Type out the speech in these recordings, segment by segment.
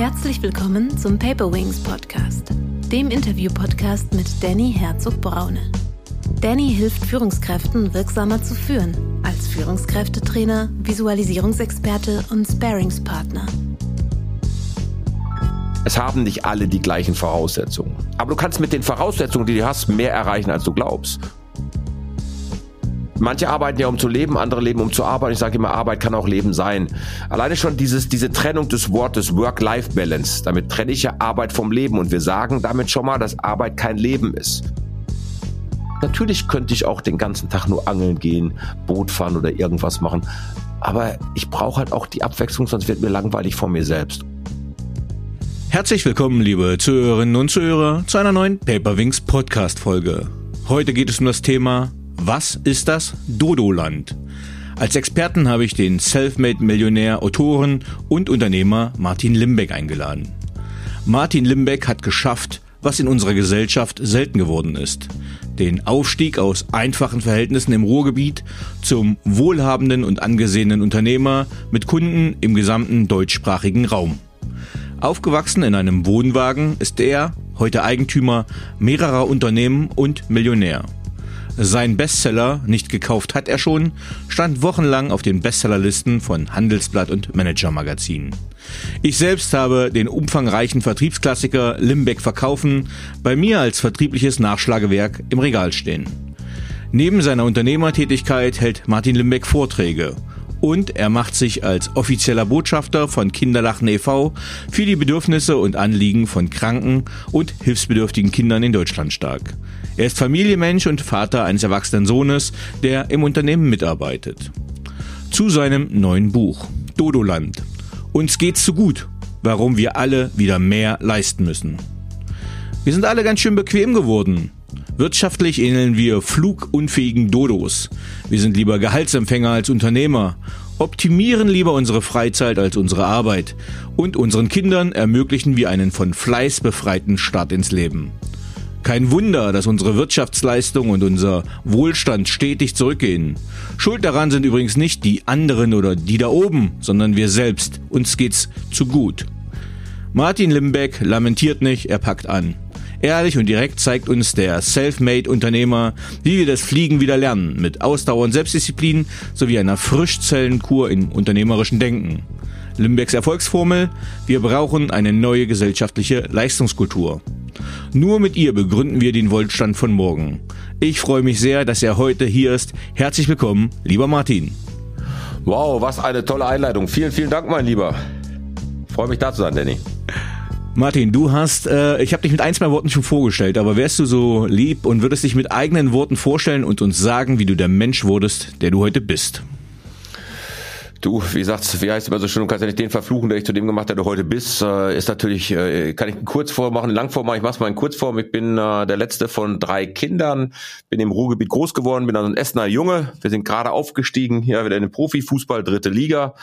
Herzlich willkommen zum Paper Wings Podcast, dem Interview-Podcast mit Danny Herzog-Braune. Danny hilft Führungskräften wirksamer zu führen, als Führungskräftetrainer, Visualisierungsexperte und Sparingspartner. Es haben nicht alle die gleichen Voraussetzungen. Aber du kannst mit den Voraussetzungen, die du hast, mehr erreichen, als du glaubst. Manche arbeiten ja, um zu leben, andere leben, um zu arbeiten. Ich sage immer, Arbeit kann auch Leben sein. Alleine schon dieses, diese Trennung des Wortes Work-Life-Balance. Damit trenne ich ja Arbeit vom Leben und wir sagen damit schon mal, dass Arbeit kein Leben ist. Natürlich könnte ich auch den ganzen Tag nur angeln gehen, Boot fahren oder irgendwas machen. Aber ich brauche halt auch die Abwechslung, sonst wird mir langweilig vor mir selbst. Herzlich willkommen, liebe Zuhörerinnen und Zuhörer, zu einer neuen Paperwings Podcast Folge. Heute geht es um das Thema was ist das Dodoland? Als Experten habe ich den Selfmade-Millionär, Autoren und Unternehmer Martin Limbeck eingeladen. Martin Limbeck hat geschafft, was in unserer Gesellschaft selten geworden ist. Den Aufstieg aus einfachen Verhältnissen im Ruhrgebiet zum wohlhabenden und angesehenen Unternehmer mit Kunden im gesamten deutschsprachigen Raum. Aufgewachsen in einem Wohnwagen ist er heute Eigentümer mehrerer Unternehmen und Millionär. Sein Bestseller, nicht gekauft hat er schon, stand wochenlang auf den Bestsellerlisten von Handelsblatt und Manager Magazin. Ich selbst habe den umfangreichen Vertriebsklassiker Limbeck verkaufen bei mir als vertriebliches Nachschlagewerk im Regal stehen. Neben seiner Unternehmertätigkeit hält Martin Limbeck Vorträge und er macht sich als offizieller Botschafter von Kinderlachen e.V. für die Bedürfnisse und Anliegen von kranken und hilfsbedürftigen Kindern in Deutschland stark. Er ist Familienmensch und Vater eines erwachsenen Sohnes, der im Unternehmen mitarbeitet. Zu seinem neuen Buch Dodoland. Uns geht's zu gut, warum wir alle wieder mehr leisten müssen. Wir sind alle ganz schön bequem geworden. Wirtschaftlich ähneln wir flugunfähigen Dodos. Wir sind lieber Gehaltsempfänger als Unternehmer, optimieren lieber unsere Freizeit als unsere Arbeit und unseren Kindern ermöglichen wir einen von Fleiß befreiten Start ins Leben. Kein Wunder, dass unsere Wirtschaftsleistung und unser Wohlstand stetig zurückgehen. Schuld daran sind übrigens nicht die anderen oder die da oben, sondern wir selbst. Uns geht's zu gut. Martin Limbeck lamentiert nicht, er packt an. Ehrlich und direkt zeigt uns der Self-Made-Unternehmer, wie wir das Fliegen wieder lernen, mit Ausdauer und Selbstdisziplin sowie einer Frischzellenkur im unternehmerischen Denken. Limbecks Erfolgsformel, wir brauchen eine neue gesellschaftliche Leistungskultur. Nur mit ihr begründen wir den Wohlstand von morgen. Ich freue mich sehr, dass er heute hier ist. Herzlich willkommen, lieber Martin. Wow, was eine tolle Einleitung. Vielen, vielen Dank, mein Lieber. Freue mich da zu sein, Danny. Martin, du hast, äh, ich habe dich mit ein, zwei Worten schon vorgestellt, aber wärst du so lieb und würdest dich mit eigenen Worten vorstellen und uns sagen, wie du der Mensch wurdest, der du heute bist? Du, wie sagst, wie heißt immer so schön, du kannst ja nicht den verfluchen, der ich zu dem gemacht, der du heute bist. Äh, ist natürlich, äh, kann ich einen Kurzform machen, eine Langform machen. Ich mach's mal in Kurzform. Ich bin äh, der letzte von drei Kindern, bin im Ruhrgebiet groß geworden, bin also ein Essener Junge. Wir sind gerade aufgestiegen, hier wieder in den Profifußball, dritte Liga.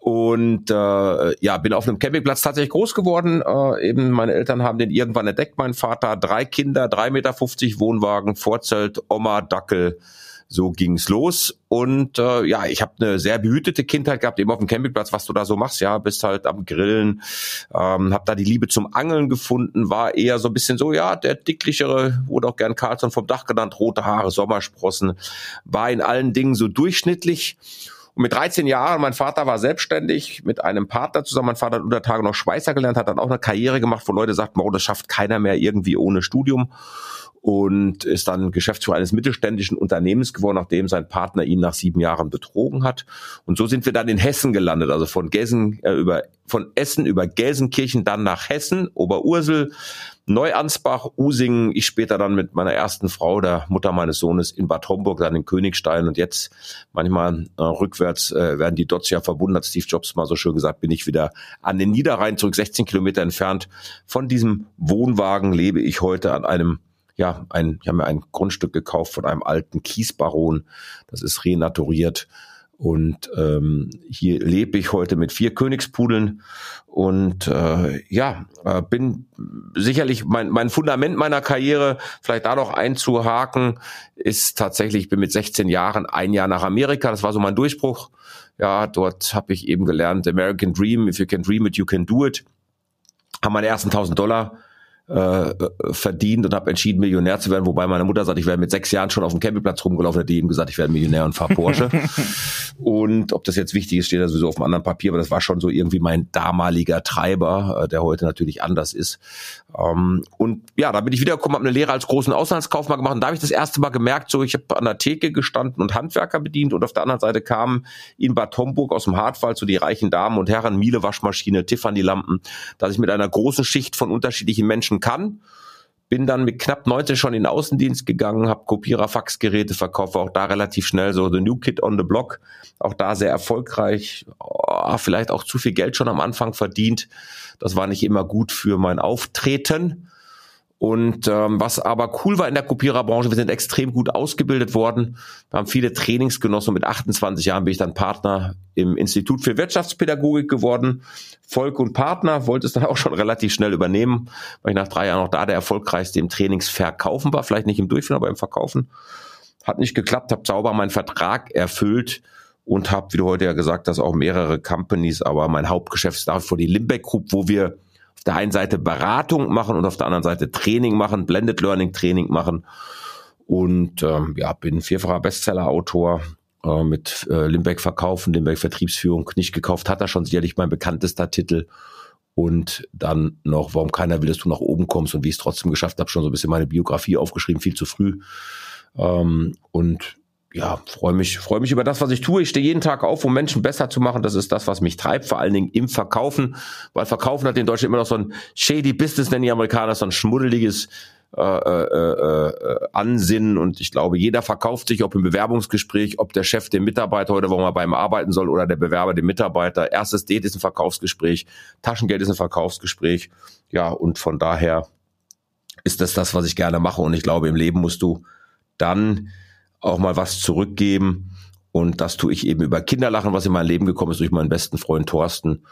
Und äh, ja, bin auf einem Campingplatz tatsächlich groß geworden. Äh, eben meine Eltern haben den irgendwann entdeckt, mein Vater. Drei Kinder, drei Meter, fünfzig Wohnwagen, Vorzelt, Oma, Dackel so ging's los. Und äh, ja, ich habe eine sehr behütete Kindheit gehabt, eben auf dem Campingplatz, was du da so machst, ja, bist halt am Grillen, ähm, habe da die Liebe zum Angeln gefunden, war eher so ein bisschen so, ja, der dicklichere, wurde auch gern Carlson vom Dach genannt, rote Haare, Sommersprossen, war in allen Dingen so durchschnittlich. Und mit 13 Jahren, mein Vater war selbstständig mit einem Partner zusammen. Mein Vater hat unter Tage noch Schweißer gelernt, hat dann auch eine Karriere gemacht, wo Leute sagten, oh, das schafft keiner mehr irgendwie ohne Studium und ist dann Geschäftsführer eines mittelständischen Unternehmens geworden, nachdem sein Partner ihn nach sieben Jahren betrogen hat. Und so sind wir dann in Hessen gelandet, also von Gessen äh, über von Essen über Gelsenkirchen dann nach Hessen, Oberursel, Neuansbach, Usingen. Ich später dann mit meiner ersten Frau, der Mutter meines Sohnes, in Bad Homburg, dann in Königstein und jetzt manchmal äh, rückwärts äh, werden die Dots ja verbunden, hat Steve Jobs mal so schön gesagt, bin ich wieder an den Niederrhein zurück, 16 Kilometer entfernt. Von diesem Wohnwagen lebe ich heute an einem ja, ein, ich habe mir ein Grundstück gekauft von einem alten Kiesbaron. Das ist renaturiert. Und ähm, hier lebe ich heute mit vier Königspudeln und äh, ja, äh, bin sicherlich mein, mein Fundament meiner Karriere, vielleicht da noch einzuhaken, ist tatsächlich, ich bin mit 16 Jahren ein Jahr nach Amerika, das war so mein Durchbruch. Ja, dort habe ich eben gelernt, American Dream, if you can dream it, you can do it haben meine ersten 1000 Dollar äh, verdient und habe entschieden, Millionär zu werden, wobei meine Mutter sagt, ich wäre mit sechs Jahren schon auf dem Campingplatz rumgelaufen, hätte ihm gesagt, ich werde Millionär und fahre Porsche. und ob das jetzt wichtig ist, steht da sowieso auf einem anderen Papier, aber das war schon so irgendwie mein damaliger Treiber, äh, der heute natürlich anders ist. Ähm, und ja, da bin ich wiedergekommen, habe eine Lehre als großen Auslandskaufmann gemacht und da habe ich das erste Mal gemerkt, so ich habe an der Theke gestanden und Handwerker bedient und auf der anderen Seite kamen in Bad Homburg aus dem Hartwald so die reichen Damen und Herren, Miele Waschmaschine, Tiffany Lampen, dass ich mit einer großen Schicht von unterschiedlichen Menschen kann. Bin dann mit knapp 19 schon in den Außendienst gegangen, habe Kopierer, Faxgeräte verkauft, auch da relativ schnell so the new kid on the block, auch da sehr erfolgreich, oh, vielleicht auch zu viel Geld schon am Anfang verdient. Das war nicht immer gut für mein Auftreten. Und ähm, was aber cool war in der Kopiererbranche, wir sind extrem gut ausgebildet worden. Wir haben viele Trainings genossen und mit 28 Jahren bin ich dann Partner im Institut für Wirtschaftspädagogik geworden. Volk und Partner wollte es dann auch schon relativ schnell übernehmen, weil ich nach drei Jahren auch da der erfolgreichste im Trainingsverkaufen war. Vielleicht nicht im Durchführen, aber im Verkaufen. Hat nicht geklappt, habe sauber meinen Vertrag erfüllt und habe, wie du heute ja gesagt hast, auch mehrere Companies, aber mein Hauptgeschäft ist dafür die Limbeck Group, wo wir auf der einen Seite Beratung machen und auf der anderen Seite Training machen, Blended Learning Training machen. Und ähm, ja, bin vierfacher Bestseller-Autor äh, mit äh, Limbeck Verkaufen, Limbeck Vertriebsführung. Nicht gekauft hat er schon sicherlich mein bekanntester Titel. Und dann noch, warum keiner will, dass du nach oben kommst und wie ich es trotzdem geschafft habe, schon so ein bisschen meine Biografie aufgeschrieben, viel zu früh. Ähm, und ja, freue mich, freue mich über das, was ich tue. Ich stehe jeden Tag auf, um Menschen besser zu machen. Das ist das, was mich treibt, vor allen Dingen im Verkaufen, weil Verkaufen hat in Deutschland immer noch so ein shady Business, nennen die Amerikaner, so ein schmuddeliges äh, äh, äh, Ansinnen und ich glaube, jeder verkauft sich, ob im Bewerbungsgespräch, ob der Chef dem Mitarbeiter heute, wo man beim arbeiten soll, oder der Bewerber dem Mitarbeiter. Erstes Date ist ein Verkaufsgespräch, Taschengeld ist ein Verkaufsgespräch. Ja, und von daher ist das das, was ich gerne mache. Und ich glaube, im Leben musst du dann auch mal was zurückgeben. Und das tue ich eben über Kinderlachen, was in mein Leben gekommen ist durch meinen besten Freund Thorsten.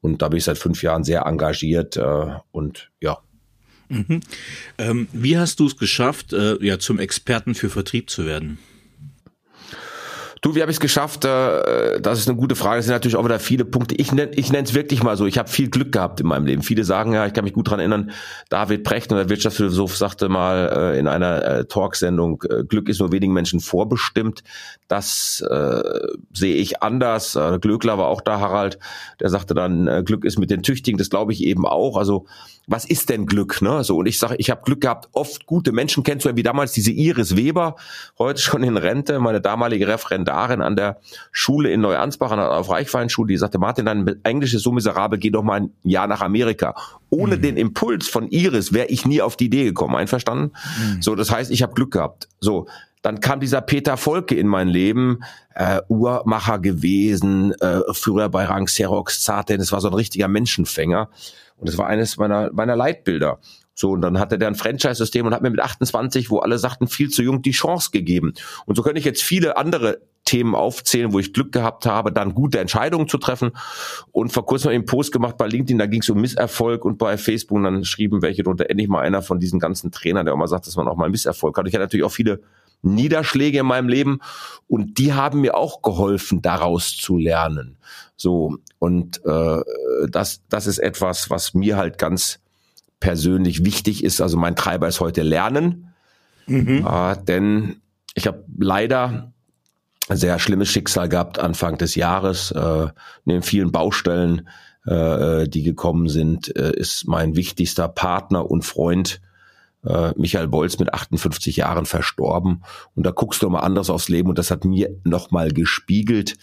Und da bin ich seit fünf Jahren sehr engagiert äh, und ja. Mhm. Ähm, wie hast du es geschafft, äh, ja, zum Experten für Vertrieb zu werden? Du, wie habe ich es geschafft? Äh, das ist eine gute Frage. Es sind natürlich auch wieder viele Punkte. Ich nenne ich es wirklich mal so. Ich habe viel Glück gehabt in meinem Leben. Viele sagen ja, ich kann mich gut dran erinnern. David Brecht, der Wirtschaftsphilosoph, sagte mal äh, in einer äh, Talksendung: Glück ist nur wenigen Menschen vorbestimmt. Das äh, sehe ich anders. Glöckler war auch da, Harald. Der sagte dann: Glück ist mit den Tüchtigen. Das glaube ich eben auch. Also was ist denn Glück? Ne? So und ich sage, ich habe Glück gehabt, oft gute Menschen kennenzulernen, wie damals diese Iris Weber, heute schon in Rente, meine damalige Referendarin an der Schule in Neuansbach, an der Reichweinschule, die sagte, Martin, dein Englisch ist so miserabel, geh doch mal ein Jahr nach Amerika. Ohne mhm. den Impuls von Iris wäre ich nie auf die Idee gekommen, einverstanden? Mhm. So, das heißt, ich habe Glück gehabt. So, dann kam dieser Peter Volke in mein Leben, äh, Uhrmacher gewesen, äh, Führer bei Rang Xerox, Zarten, das war so ein richtiger Menschenfänger. Und das war eines meiner, meiner Leitbilder. So, und dann hatte der ein Franchise-System und hat mir mit 28, wo alle sagten, viel zu jung, die Chance gegeben. Und so könnte ich jetzt viele andere Themen aufzählen, wo ich Glück gehabt habe, dann gute Entscheidungen zu treffen. Und vor kurzem habe ich einen Post gemacht bei LinkedIn, da ging es um Misserfolg und bei Facebook und dann schrieben welche drunter, endlich mal einer von diesen ganzen Trainern, der mal sagt, dass man auch mal Misserfolg hat. Ich hatte natürlich auch viele Niederschläge in meinem Leben und die haben mir auch geholfen, daraus zu lernen. So und äh, das das ist etwas, was mir halt ganz persönlich wichtig ist. Also mein Treiber ist heute Lernen, mhm. äh, denn ich habe leider sehr schlimmes Schicksal gehabt Anfang des Jahres. Äh, neben vielen Baustellen, äh, die gekommen sind, äh, ist mein wichtigster Partner und Freund äh, Michael Bolz mit 58 Jahren verstorben. Und da guckst du mal anders aufs Leben und das hat mir nochmal gespiegelt,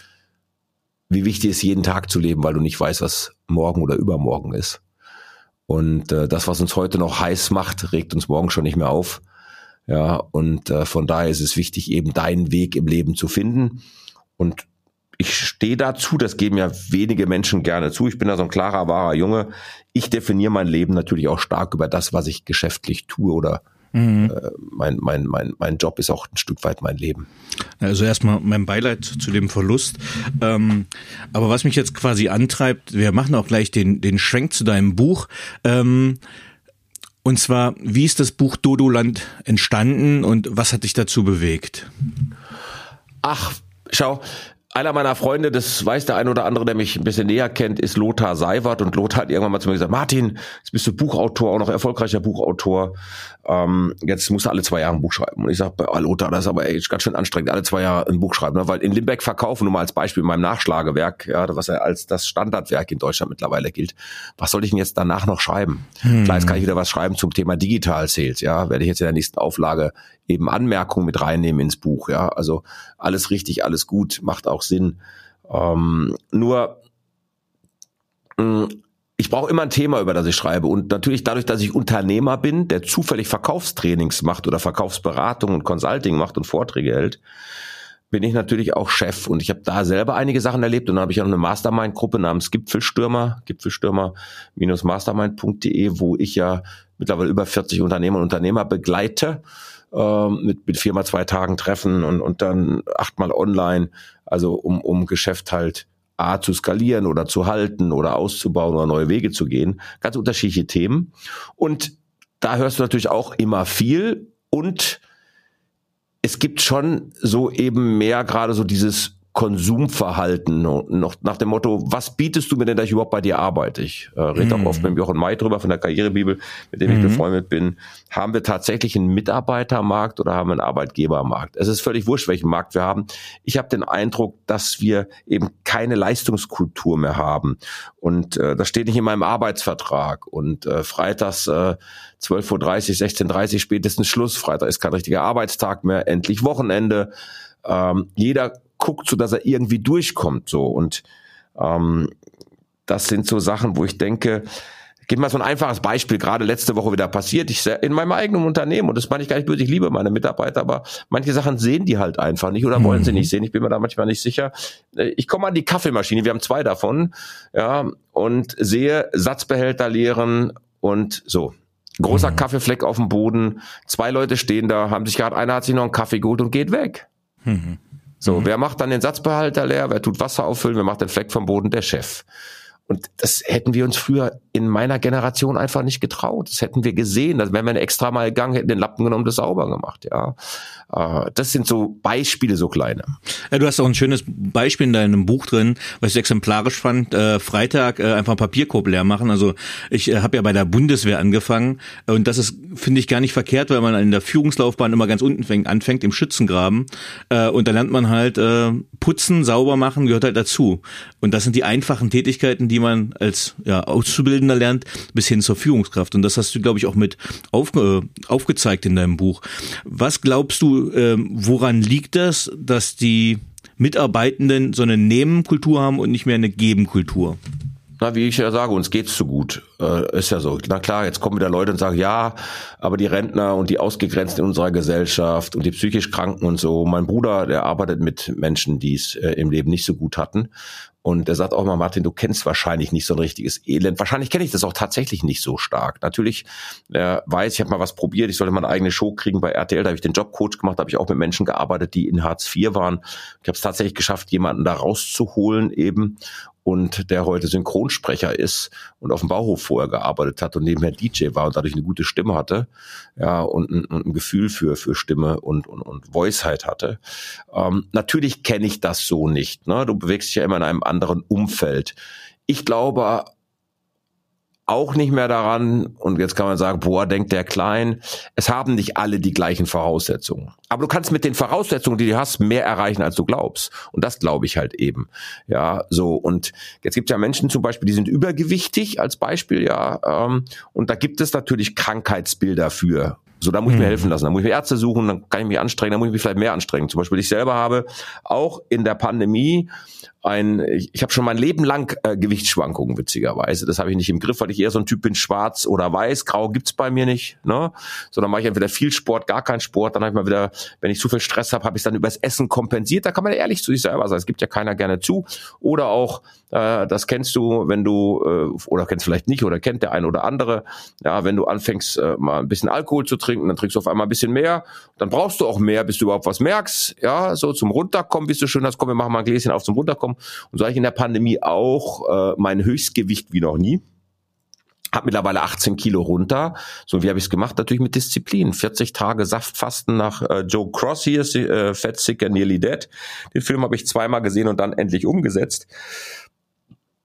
wie wichtig es jeden Tag zu leben, weil du nicht weißt, was morgen oder übermorgen ist. Und äh, das, was uns heute noch heiß macht, regt uns morgen schon nicht mehr auf. Ja, und äh, von daher ist es wichtig, eben deinen Weg im Leben zu finden. Und ich stehe dazu, das geben ja wenige Menschen gerne zu. Ich bin da so ein klarer, wahrer Junge. Ich definiere mein Leben natürlich auch stark über das, was ich geschäftlich tue oder Mhm. Äh, mein, mein, mein, mein Job ist auch ein Stück weit mein Leben. Also erstmal mein Beileid zu dem Verlust. Ähm, aber was mich jetzt quasi antreibt, wir machen auch gleich den, den Schwenk zu deinem Buch. Ähm, und zwar, wie ist das Buch Dodoland entstanden und was hat dich dazu bewegt? Ach, schau, einer meiner Freunde, das weiß der ein oder andere, der mich ein bisschen näher kennt, ist Lothar Seiwert. Und Lothar hat irgendwann mal zu mir gesagt, Martin, jetzt bist du Buchautor, auch noch erfolgreicher Buchautor. Ähm, jetzt musst du alle zwei Jahre ein Buch schreiben. Und ich sage, oh, Lothar, das ist aber echt ganz schön anstrengend, alle zwei Jahre ein Buch schreiben. Ne? Weil in Limbeck verkaufen, nur mal als Beispiel, in meinem Nachschlagewerk, ja, was ja als das Standardwerk in Deutschland mittlerweile gilt, was soll ich denn jetzt danach noch schreiben? Hm. Vielleicht kann ich wieder was schreiben zum Thema Digital Sales, ja, werde ich jetzt in der nächsten Auflage eben Anmerkungen mit reinnehmen ins Buch, ja. Also alles richtig, alles gut, macht auch Sinn. Ähm, nur mh, mm, ich brauche immer ein Thema, über das ich schreibe. Und natürlich dadurch, dass ich Unternehmer bin, der zufällig Verkaufstrainings macht oder Verkaufsberatung und Consulting macht und Vorträge hält, bin ich natürlich auch Chef. Und ich habe da selber einige Sachen erlebt. Und dann habe ich auch eine Mastermind-Gruppe namens Gipfelstürmer, Gipfelstürmer-mastermind.de, wo ich ja mittlerweile über 40 Unternehmer und Unternehmer begleite ähm, mit, mit viermal zwei Tagen Treffen und, und dann achtmal online, also um, um Geschäft halt A zu skalieren oder zu halten oder auszubauen oder neue Wege zu gehen. Ganz unterschiedliche Themen. Und da hörst du natürlich auch immer viel und es gibt schon so eben mehr gerade so dieses Konsumverhalten noch nach dem Motto, was bietest du mir denn, dass ich überhaupt bei dir arbeite? Ich äh, rede mm. auch oft mit Jochen May drüber von der Karrierebibel, mit dem mm. ich mhm. befreundet bin. Haben wir tatsächlich einen Mitarbeitermarkt oder haben wir einen Arbeitgebermarkt? Es ist völlig wurscht, welchen Markt wir haben. Ich habe den Eindruck, dass wir eben keine Leistungskultur mehr haben. Und äh, das steht nicht in meinem Arbeitsvertrag. Und äh, freitags äh, 12.30 Uhr, 16.30 Uhr spätestens Schluss. Freitag ist kein richtiger Arbeitstag mehr, endlich Wochenende. Ähm, jeder guckt, so dass er irgendwie durchkommt. So und ähm, das sind so Sachen, wo ich denke, gib mal so ein einfaches Beispiel, gerade letzte Woche wieder passiert. Ich in meinem eigenen Unternehmen, und das meine ich gar nicht böse, ich liebe meine Mitarbeiter, aber manche Sachen sehen die halt einfach nicht oder wollen mhm. sie nicht sehen. Ich bin mir da manchmal nicht sicher. Ich komme an die Kaffeemaschine, wir haben zwei davon, ja, und sehe Satzbehälter leeren und so. Großer mhm. Kaffeefleck auf dem Boden, zwei Leute stehen da, haben sich gerade, einer hat sich noch einen Kaffee geholt und geht weg. Mhm. So, mhm. wer macht dann den Satzbehalter leer? Wer tut Wasser auffüllen? Wer macht den Fleck vom Boden? Der Chef. Und das hätten wir uns früher in meiner Generation einfach nicht getraut. Das hätten wir gesehen. Das wären wir extra mal gegangen, hätten den Lappen genommen, das sauber gemacht, ja. Äh, das sind so Beispiele, so kleine. Ja, du hast auch ein schönes Beispiel in deinem Buch drin, was ich exemplarisch fand. Äh, Freitag äh, einfach Papierkorb leer machen. Also ich äh, habe ja bei der Bundeswehr angefangen und das ist, finde ich, gar nicht verkehrt, weil man in der Führungslaufbahn immer ganz unten fängt, anfängt im Schützengraben und da lernt man halt putzen, sauber machen, gehört halt dazu. Und das sind die einfachen Tätigkeiten, die man als ja, Auszubildender lernt, bis hin zur Führungskraft. Und das hast du, glaube ich, auch mit aufge aufgezeigt in deinem Buch. Was glaubst du, äh, woran liegt das, dass die Mitarbeitenden so eine Nehmen-Kultur haben und nicht mehr eine Geben-Kultur? Na, wie ich ja sage, uns geht's zu gut. Äh, ist ja so. Na klar, jetzt kommen wieder Leute und sagen, ja, aber die Rentner und die Ausgegrenzten in unserer Gesellschaft und die psychisch Kranken und so. Mein Bruder, der arbeitet mit Menschen, die es äh, im Leben nicht so gut hatten. Und er sagt auch mal, Martin, du kennst wahrscheinlich nicht so ein richtiges Elend. Wahrscheinlich kenne ich das auch tatsächlich nicht so stark. Natürlich, er weiß, ich habe mal was probiert, ich sollte mal eine eigene Show kriegen bei RTL, da habe ich den Jobcoach gemacht, da habe ich auch mit Menschen gearbeitet, die in Hartz IV waren. Ich habe es tatsächlich geschafft, jemanden da rauszuholen eben und der heute Synchronsprecher ist und auf dem Bauhof vorher gearbeitet hat und nebenher DJ war und dadurch eine gute Stimme hatte, ja, und ein, ein Gefühl für, für Stimme und, und, und Voiceheit hatte. Ähm, natürlich kenne ich das so nicht. Ne? Du bewegst dich ja immer in einem anderen Umfeld. Ich glaube auch nicht mehr daran, und jetzt kann man sagen, boah, denkt der Klein, es haben nicht alle die gleichen Voraussetzungen. Aber du kannst mit den Voraussetzungen, die du hast, mehr erreichen, als du glaubst. Und das glaube ich halt eben. Ja, so. Und jetzt gibt es ja Menschen zum Beispiel, die sind übergewichtig als Beispiel, ja. Ähm, und da gibt es natürlich Krankheitsbilder für. So, da muss ich mir mhm. helfen lassen. Da muss ich mir Ärzte suchen, dann kann ich mich anstrengen, dann muss ich mich vielleicht mehr anstrengen. Zum Beispiel ich selber habe auch in der Pandemie ein, ich, ich habe schon mein Leben lang äh, Gewichtsschwankungen, witzigerweise. Das habe ich nicht im Griff, weil ich eher so ein Typ bin, schwarz oder weiß, grau gibt's bei mir nicht, ne? Sondern mache ich entweder viel Sport, gar keinen Sport, dann habe ich mal wieder, wenn ich zu viel Stress habe, habe ich dann übers Essen kompensiert. Da kann man ehrlich zu sich selber sein. Es gibt ja keiner gerne zu. Oder auch, äh, das kennst du, wenn du, äh, oder kennst vielleicht nicht, oder kennt der ein oder andere, ja, wenn du anfängst, äh, mal ein bisschen Alkohol zu trinken, dann trinkst du auf einmal ein bisschen mehr, dann brauchst du auch mehr, bis du überhaupt was merkst, ja, so zum Runterkommen, bis du schön hast, komm, wir machen mal ein Gläschen auf zum Runterkommen. Und so habe ich in der Pandemie auch äh, mein Höchstgewicht wie noch nie. hab mittlerweile 18 Kilo runter. So wie habe ich es gemacht? Natürlich mit Disziplin. 40 Tage Saftfasten nach äh, Joe Cross hier, äh, Fat Sick and Nearly Dead. Den Film habe ich zweimal gesehen und dann endlich umgesetzt.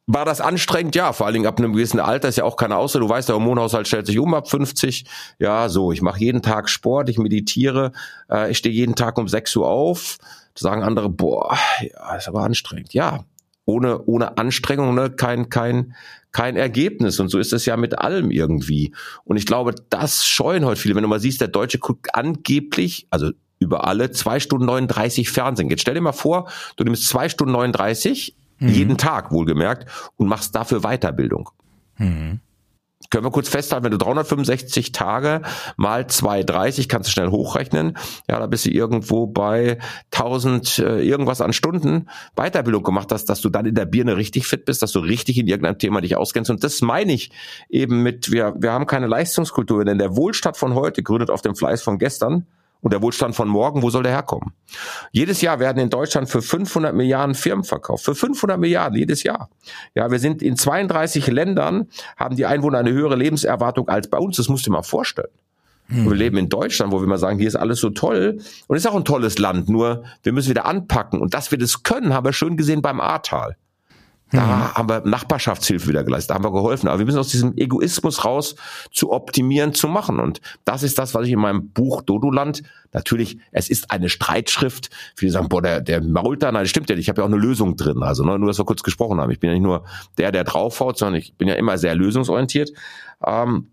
War das anstrengend? Ja, vor allen Dingen ab einem gewissen Alter ist ja auch keine Ausrede. Du weißt, der Hormonhaushalt stellt sich um ab 50. Ja, so, ich mache jeden Tag Sport, ich meditiere, äh, ich stehe jeden Tag um 6 Uhr auf. Sagen andere, boah, ja, ist aber anstrengend. Ja, ohne, ohne Anstrengung ne, kein, kein, kein Ergebnis. Und so ist es ja mit allem irgendwie. Und ich glaube, das scheuen heute viele. Wenn du mal siehst, der Deutsche guckt angeblich, also über alle, zwei Stunden 39 Fernsehen. Jetzt stell dir mal vor, du nimmst zwei Stunden 39, mhm. jeden Tag wohlgemerkt, und machst dafür Weiterbildung. Mhm können wir kurz festhalten, wenn du 365 Tage mal 230 kannst du schnell hochrechnen, ja, da bist du irgendwo bei 1000 äh, irgendwas an Stunden Weiterbildung gemacht hast, dass du dann in der Birne richtig fit bist, dass du richtig in irgendeinem Thema dich auskennst. Und das meine ich eben mit wir wir haben keine Leistungskultur, denn der Wohlstand von heute gründet auf dem Fleiß von gestern und der Wohlstand von morgen, wo soll der herkommen? Jedes Jahr werden in Deutschland für 500 Milliarden Firmen verkauft. Für 500 Milliarden jedes Jahr. Ja, wir sind in 32 Ländern, haben die Einwohner eine höhere Lebenserwartung als bei uns. Das musst du dir mal vorstellen. Hm. Wir leben in Deutschland, wo wir mal sagen, hier ist alles so toll. Und es ist auch ein tolles Land. Nur wir müssen wieder anpacken. Und dass wir das können, haben wir schön gesehen beim Ahrtal. Da mhm. haben wir Nachbarschaftshilfe wieder geleistet, da haben wir geholfen. Aber wir müssen aus diesem Egoismus raus zu optimieren, zu machen. Und das ist das, was ich in meinem Buch Dodoland, natürlich, es ist eine Streitschrift. Viele sagen, boah, der, der mault da. Nein, das stimmt ja nicht. Ich habe ja auch eine Lösung drin. Also ne, nur, dass wir kurz gesprochen haben. Ich bin ja nicht nur der, der draufhaut, sondern ich bin ja immer sehr lösungsorientiert. Ähm,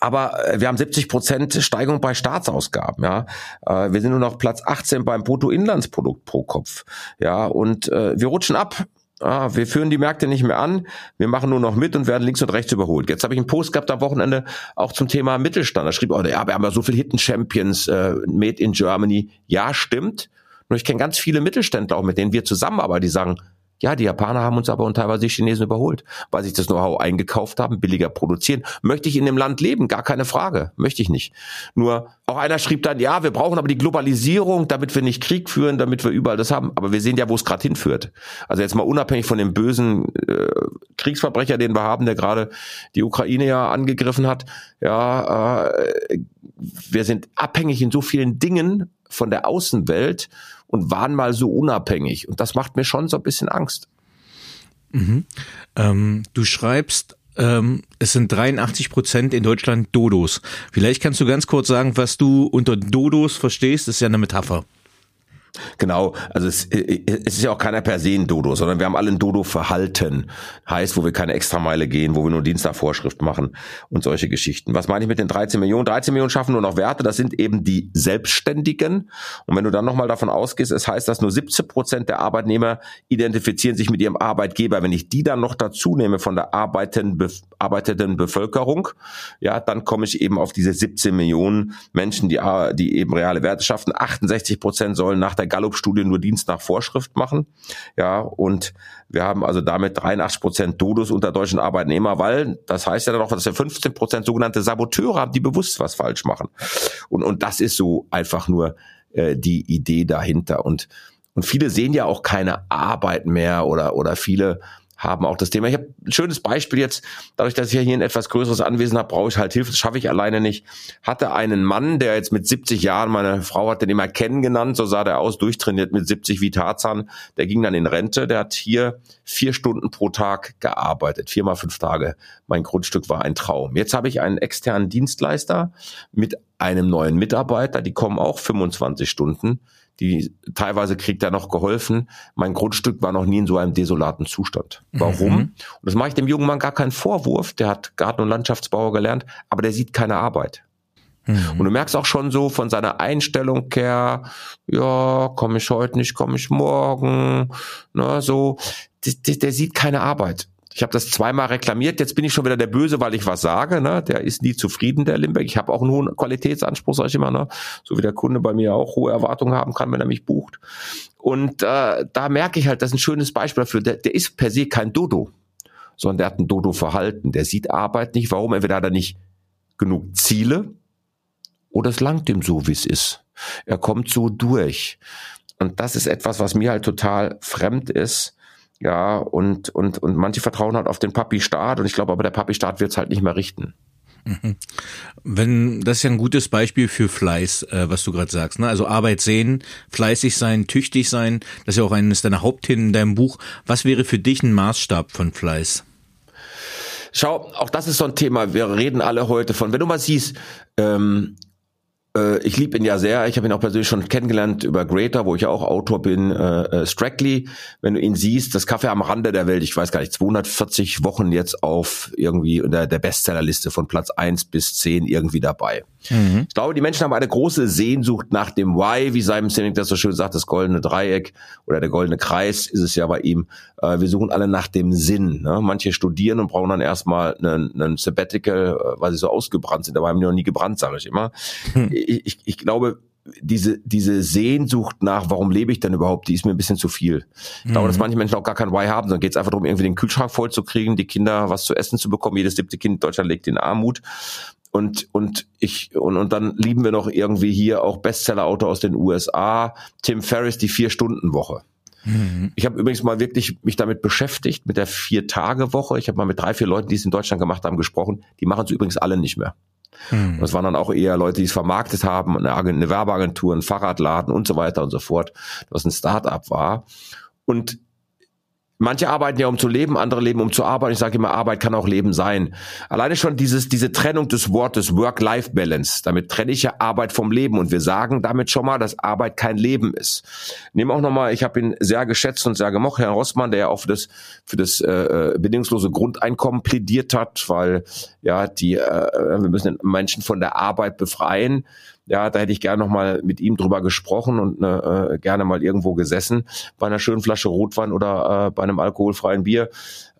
aber äh, wir haben 70 Prozent Steigerung bei Staatsausgaben. Ja, äh, wir sind nur noch Platz 18 beim Bruttoinlandsprodukt pro Kopf. Ja, und äh, wir rutschen ab ah, wir führen die Märkte nicht mehr an, wir machen nur noch mit und werden links und rechts überholt. Jetzt habe ich einen Post gehabt am Wochenende auch zum Thema Mittelstand. Da schrieb, oh, ja, wir haben ja so viele Hidden Champions, äh, made in Germany. Ja, stimmt. Nur ich kenne ganz viele Mittelständler auch, mit denen wir zusammenarbeiten, die sagen, ja, die Japaner haben uns aber und teilweise die Chinesen überholt, weil sich das Know-how eingekauft haben, billiger produzieren. Möchte ich in dem Land leben? Gar keine Frage. Möchte ich nicht. Nur auch einer schrieb dann, ja, wir brauchen aber die Globalisierung, damit wir nicht Krieg führen, damit wir überall das haben. Aber wir sehen ja, wo es gerade hinführt. Also jetzt mal unabhängig von dem bösen äh, Kriegsverbrecher, den wir haben, der gerade die Ukraine ja angegriffen hat. Ja, äh, wir sind abhängig in so vielen Dingen von der Außenwelt und waren mal so unabhängig. Und das macht mir schon so ein bisschen Angst. Mhm. Ähm, du schreibst, ähm, es sind 83 Prozent in Deutschland Dodos. Vielleicht kannst du ganz kurz sagen, was du unter Dodos verstehst. Das ist ja eine Metapher. Genau, also es, äh, es ist ja auch keiner per se ein Dodo, sondern wir haben alle ein Dodo-Verhalten. Heißt, wo wir keine Extrameile gehen, wo wir nur Dienst nach Vorschrift machen und solche Geschichten. Was meine ich mit den 13 Millionen? 13 Millionen schaffen nur noch Werte, das sind eben die Selbstständigen. Und wenn du dann nochmal davon ausgehst, es heißt, dass nur 17 Prozent der Arbeitnehmer identifizieren sich mit ihrem Arbeitgeber. Wenn ich die dann noch dazu nehme von der arbeitenden, arbeitenden Bevölkerung, ja, dann komme ich eben auf diese 17 Millionen Menschen, die, die eben reale Werte schaffen. 68 Prozent sollen nach der Gallup-Studie nur Dienst nach Vorschrift machen. Ja, und wir haben also damit 83 Prozent Dodos unter deutschen Arbeitnehmer, weil das heißt ja dann auch, dass wir 15 Prozent sogenannte Saboteure haben, die bewusst was falsch machen. Und, und das ist so einfach nur äh, die Idee dahinter. Und, und viele sehen ja auch keine Arbeit mehr oder, oder viele haben auch das Thema. Ich habe ein schönes Beispiel jetzt, dadurch, dass ich hier ein etwas größeres Anwesen habe, brauche ich halt Hilfe, das schaffe ich alleine nicht. Hatte einen Mann, der jetzt mit 70 Jahren, meine Frau hat den immer Ken genannt, so sah der aus, durchtrainiert mit 70 wie Tarzan, der ging dann in Rente, der hat hier vier Stunden pro Tag gearbeitet, viermal fünf Tage. Mein Grundstück war ein Traum. Jetzt habe ich einen externen Dienstleister mit einem neuen Mitarbeiter, die kommen auch 25 Stunden die teilweise kriegt er noch geholfen. Mein Grundstück war noch nie in so einem desolaten Zustand. Warum? Mhm. Und das mache ich dem jungen Mann gar keinen Vorwurf. Der hat Garten- und Landschaftsbauer gelernt, aber der sieht keine Arbeit. Mhm. Und du merkst auch schon so von seiner Einstellung her, ja, komme ich heute nicht, komme ich morgen, ne, so, der, der, der sieht keine Arbeit. Ich habe das zweimal reklamiert, jetzt bin ich schon wieder der Böse, weil ich was sage. Ne? Der ist nie zufrieden, der Limbeck. Ich habe auch einen hohen Qualitätsanspruch, sag ich immer, ne? so wie der Kunde bei mir auch hohe Erwartungen haben kann, wenn er mich bucht. Und äh, da merke ich halt, das ist ein schönes Beispiel dafür. Der, der ist per se kein Dodo, sondern der hat ein Dodo-Verhalten. Der sieht Arbeit nicht. Warum? Entweder hat er nicht genug Ziele oder es langt ihm so, wie es ist. Er kommt so durch. Und das ist etwas, was mir halt total fremd ist Ja, und, und, und manche vertrauen halt auf den Papi-Staat und ich glaube aber, der Papi-Staat wird es halt nicht mehr richten. Mhm. Wenn das ist ja ein gutes Beispiel für Fleiß, äh, was du gerade sagst. Ne? Also Arbeit sehen, fleißig sein, tüchtig sein. Das ist ja auch eines deiner Hauptthemen in deinem Buch. Was wäre für dich ein Maßstab von Fleiß? Schau, auch das ist so ein Thema. Wir reden alle heute von. Wenn du mal siehst, ähm, äh, ich liebe ihn ja sehr. Ich habe ihn auch persönlich schon kennengelernt über Greater, wo ich ja auch Autor bin. Äh, äh, Strackley, wenn du ihn siehst, das Kaffee am Rande der Welt, ich weiß gar nicht, 240 Wochen jetzt auf irgendwie in der, der Bestsellerliste von Platz eins bis zehn irgendwie dabei. Mhm. Ich glaube, die Menschen haben eine große Sehnsucht nach dem Why, wie Simon Sinek das so schön sagt, das goldene Dreieck oder der goldene Kreis ist es ja bei ihm. Äh, wir suchen alle nach dem Sinn. Ne? Manche studieren und brauchen dann erstmal einen, einen Sabbatical, äh, weil sie so ausgebrannt sind. Aber haben die noch nie gebrannt, sage ich immer. Hm. Ich, ich, ich glaube, diese, diese Sehnsucht nach, warum lebe ich denn überhaupt, die ist mir ein bisschen zu viel. Ich glaube, dass mhm. manche Menschen auch gar kein Why haben, sondern geht es einfach darum, irgendwie den Kühlschrank voll zu kriegen, die Kinder was zu essen zu bekommen. Jedes siebte Kind in Deutschland legt in Armut und und ich und und dann lieben wir noch irgendwie hier auch Bestseller-Autor aus den USA, Tim Ferriss, die vier Stunden Woche. Mhm. Ich habe übrigens mal wirklich mich damit beschäftigt mit der vier Tage Woche. Ich habe mal mit drei vier Leuten, die es in Deutschland gemacht haben, gesprochen. Die machen es übrigens alle nicht mehr. Mhm. Und es waren dann auch eher Leute, die es vermarktet haben, eine, eine Werbeagentur, ein Fahrradladen und so weiter und so fort, was ein Start-up war. Und Manche arbeiten ja, um zu leben, andere leben, um zu arbeiten. Ich sage immer, Arbeit kann auch Leben sein. Alleine schon dieses, diese Trennung des Wortes Work-Life-Balance. Damit trenne ich ja Arbeit vom Leben. Und wir sagen damit schon mal, dass Arbeit kein Leben ist. Nehmen auch nochmal, ich habe ihn sehr geschätzt und sehr gemocht, Herrn Rossmann, der ja auch für das, für das äh, äh, bedingungslose Grundeinkommen plädiert hat, weil ja die, äh, wir müssen Menschen von der Arbeit befreien ja, da hätte ich gerne noch mal mit ihm drüber gesprochen und ne, äh, gerne mal irgendwo gesessen bei einer schönen Flasche Rotwein oder äh, bei einem alkoholfreien Bier.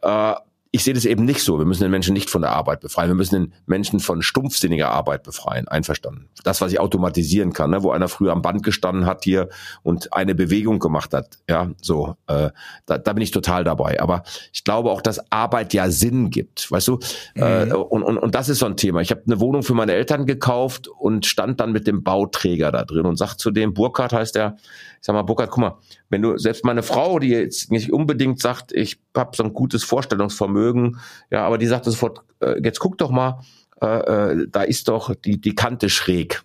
Äh, ich sehe das eben nicht so. Wir müssen den Menschen nicht von der Arbeit befreien. Wir müssen den Menschen von stumpfsinniger Arbeit befreien. Einverstanden. Das, was ich automatisieren kann, ne? wo einer früher am Band gestanden hat hier und eine Bewegung gemacht hat. Ja, so. Äh, da, da bin ich total dabei. Aber ich glaube auch, dass Arbeit ja Sinn gibt. Weißt du? Äh, mhm. Äh, und, und, und das ist so ein Thema. Ich habe eine Wohnung für meine Eltern gekauft und stand dann mit dem Bauträger da drin und sagt zu dem, Burkhardt heißt der, ich sag mal, Burkhard, guck mal, wenn du selbst meine Frau, die jetzt nicht unbedingt sagt, ich habe so ein gutes Vorstellungsvermögen, ja, aber die sagt sofort, äh, jetzt guck doch mal, äh, äh, da ist doch die, die Kante schräg.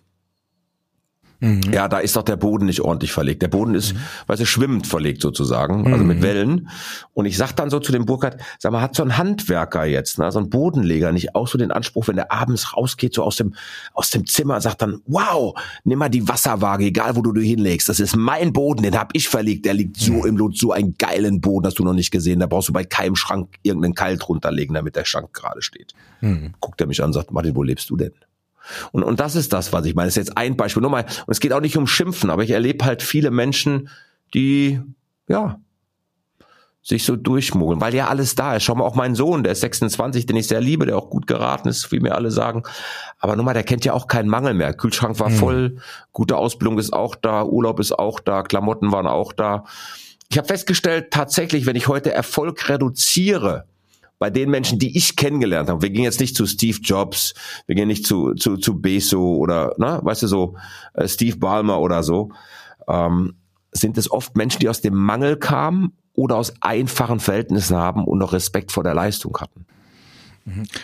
Mhm. Ja, da ist doch der Boden nicht ordentlich verlegt. Der Boden ist, mhm. weißt du, schwimmend verlegt sozusagen, also mit mhm. Wellen. Und ich sag dann so zu dem Burkhardt, sag mal, hat so ein Handwerker jetzt, ne, so ein Bodenleger nicht auch so den Anspruch, wenn der abends rausgeht, so aus dem, aus dem Zimmer, sagt dann, wow, nimm mal die Wasserwaage, egal wo du dich hinlegst, das ist mein Boden, den hab ich verlegt, der liegt so im Lot, so einen geilen Boden, hast du noch nicht gesehen, da brauchst du bei keinem Schrank irgendeinen Keil drunter legen, damit der Schrank gerade steht. Mhm. Guckt er mich an, sagt, Martin, wo lebst du denn? Und, und das ist das, was ich meine. Das ist jetzt ein Beispiel. Nur mal, und es geht auch nicht um Schimpfen, aber ich erlebe halt viele Menschen, die, ja, sich so durchmogeln, weil ja alles da ist. Schau mal, auch mein Sohn, der ist 26, den ich sehr liebe, der auch gut geraten ist, wie mir alle sagen. Aber nur mal, der kennt ja auch keinen Mangel mehr. Kühlschrank war mhm. voll, gute Ausbildung ist auch da, Urlaub ist auch da, Klamotten waren auch da. Ich habe festgestellt, tatsächlich, wenn ich heute Erfolg reduziere, bei den Menschen, die ich kennengelernt habe, wir gehen jetzt nicht zu Steve Jobs, wir gehen nicht zu, zu, zu Beso oder, ne, weißt du, so äh, Steve Ballmer oder so, ähm, sind es oft Menschen, die aus dem Mangel kamen oder aus einfachen Verhältnissen haben und noch Respekt vor der Leistung hatten.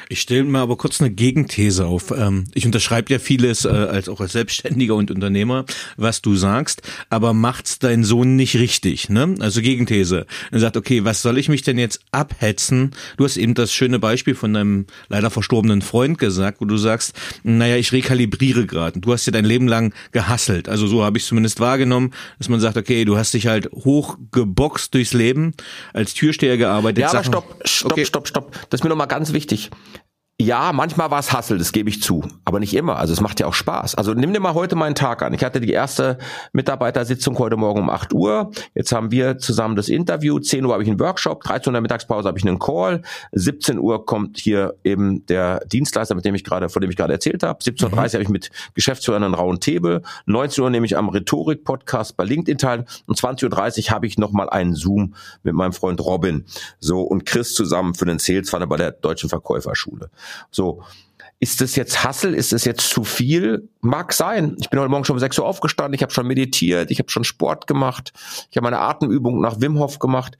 Ich stelle mir aber kurz eine Gegenthese auf. Ähm, ich unterschreibe ja vieles, äh, als auch als Selbstständiger und Unternehmer, was du sagst, aber macht's dein Sohn nicht richtig, ne? Also Gegenthese. Er sagt, okay, was soll ich mich denn jetzt abhetzen? Du hast eben das schöne Beispiel von deinem leider verstorbenen Freund gesagt, wo du sagst, naja, ich rekalibriere gerade. Du hast ja dein Leben lang gehasselt. Also so habe ich zumindest wahrgenommen, dass man sagt, okay, du hast dich halt hochgeboxt durchs Leben, als Türsteher gearbeitet. Ja, aber stopp, stopp, okay. stopp, stopp. Das ist mir nochmal ganz wichtig wichtig. Ja, manchmal war es Hassel, das gebe ich zu, aber nicht immer. Also es macht ja auch Spaß. Also nimm dir mal heute meinen Tag an. Ich hatte die erste Mitarbeitersitzung heute Morgen um 8 Uhr. Jetzt haben wir zusammen das Interview. 10 Uhr habe ich einen Workshop, 13 Uhr in der Mittagspause habe ich einen Call. 17 Uhr kommt hier eben der Dienstleister, mit dem ich gerade, von dem ich gerade erzählt habe. 17.30 Uhr mhm. habe ich mit Geschäftsführern einen rauen Table. 19 Uhr nehme ich am Rhetorik-Podcast bei LinkedIn teil. Und 20.30 Uhr habe ich nochmal einen Zoom mit meinem Freund Robin. So und Chris zusammen für den Sales bei der Deutschen Verkäuferschule. So. Ist das jetzt Hassel? Ist das jetzt zu viel? Mag sein. Ich bin heute Morgen schon um 6 Uhr aufgestanden, ich habe schon meditiert, ich habe schon Sport gemacht, ich habe meine Atemübung nach Wim Hof gemacht.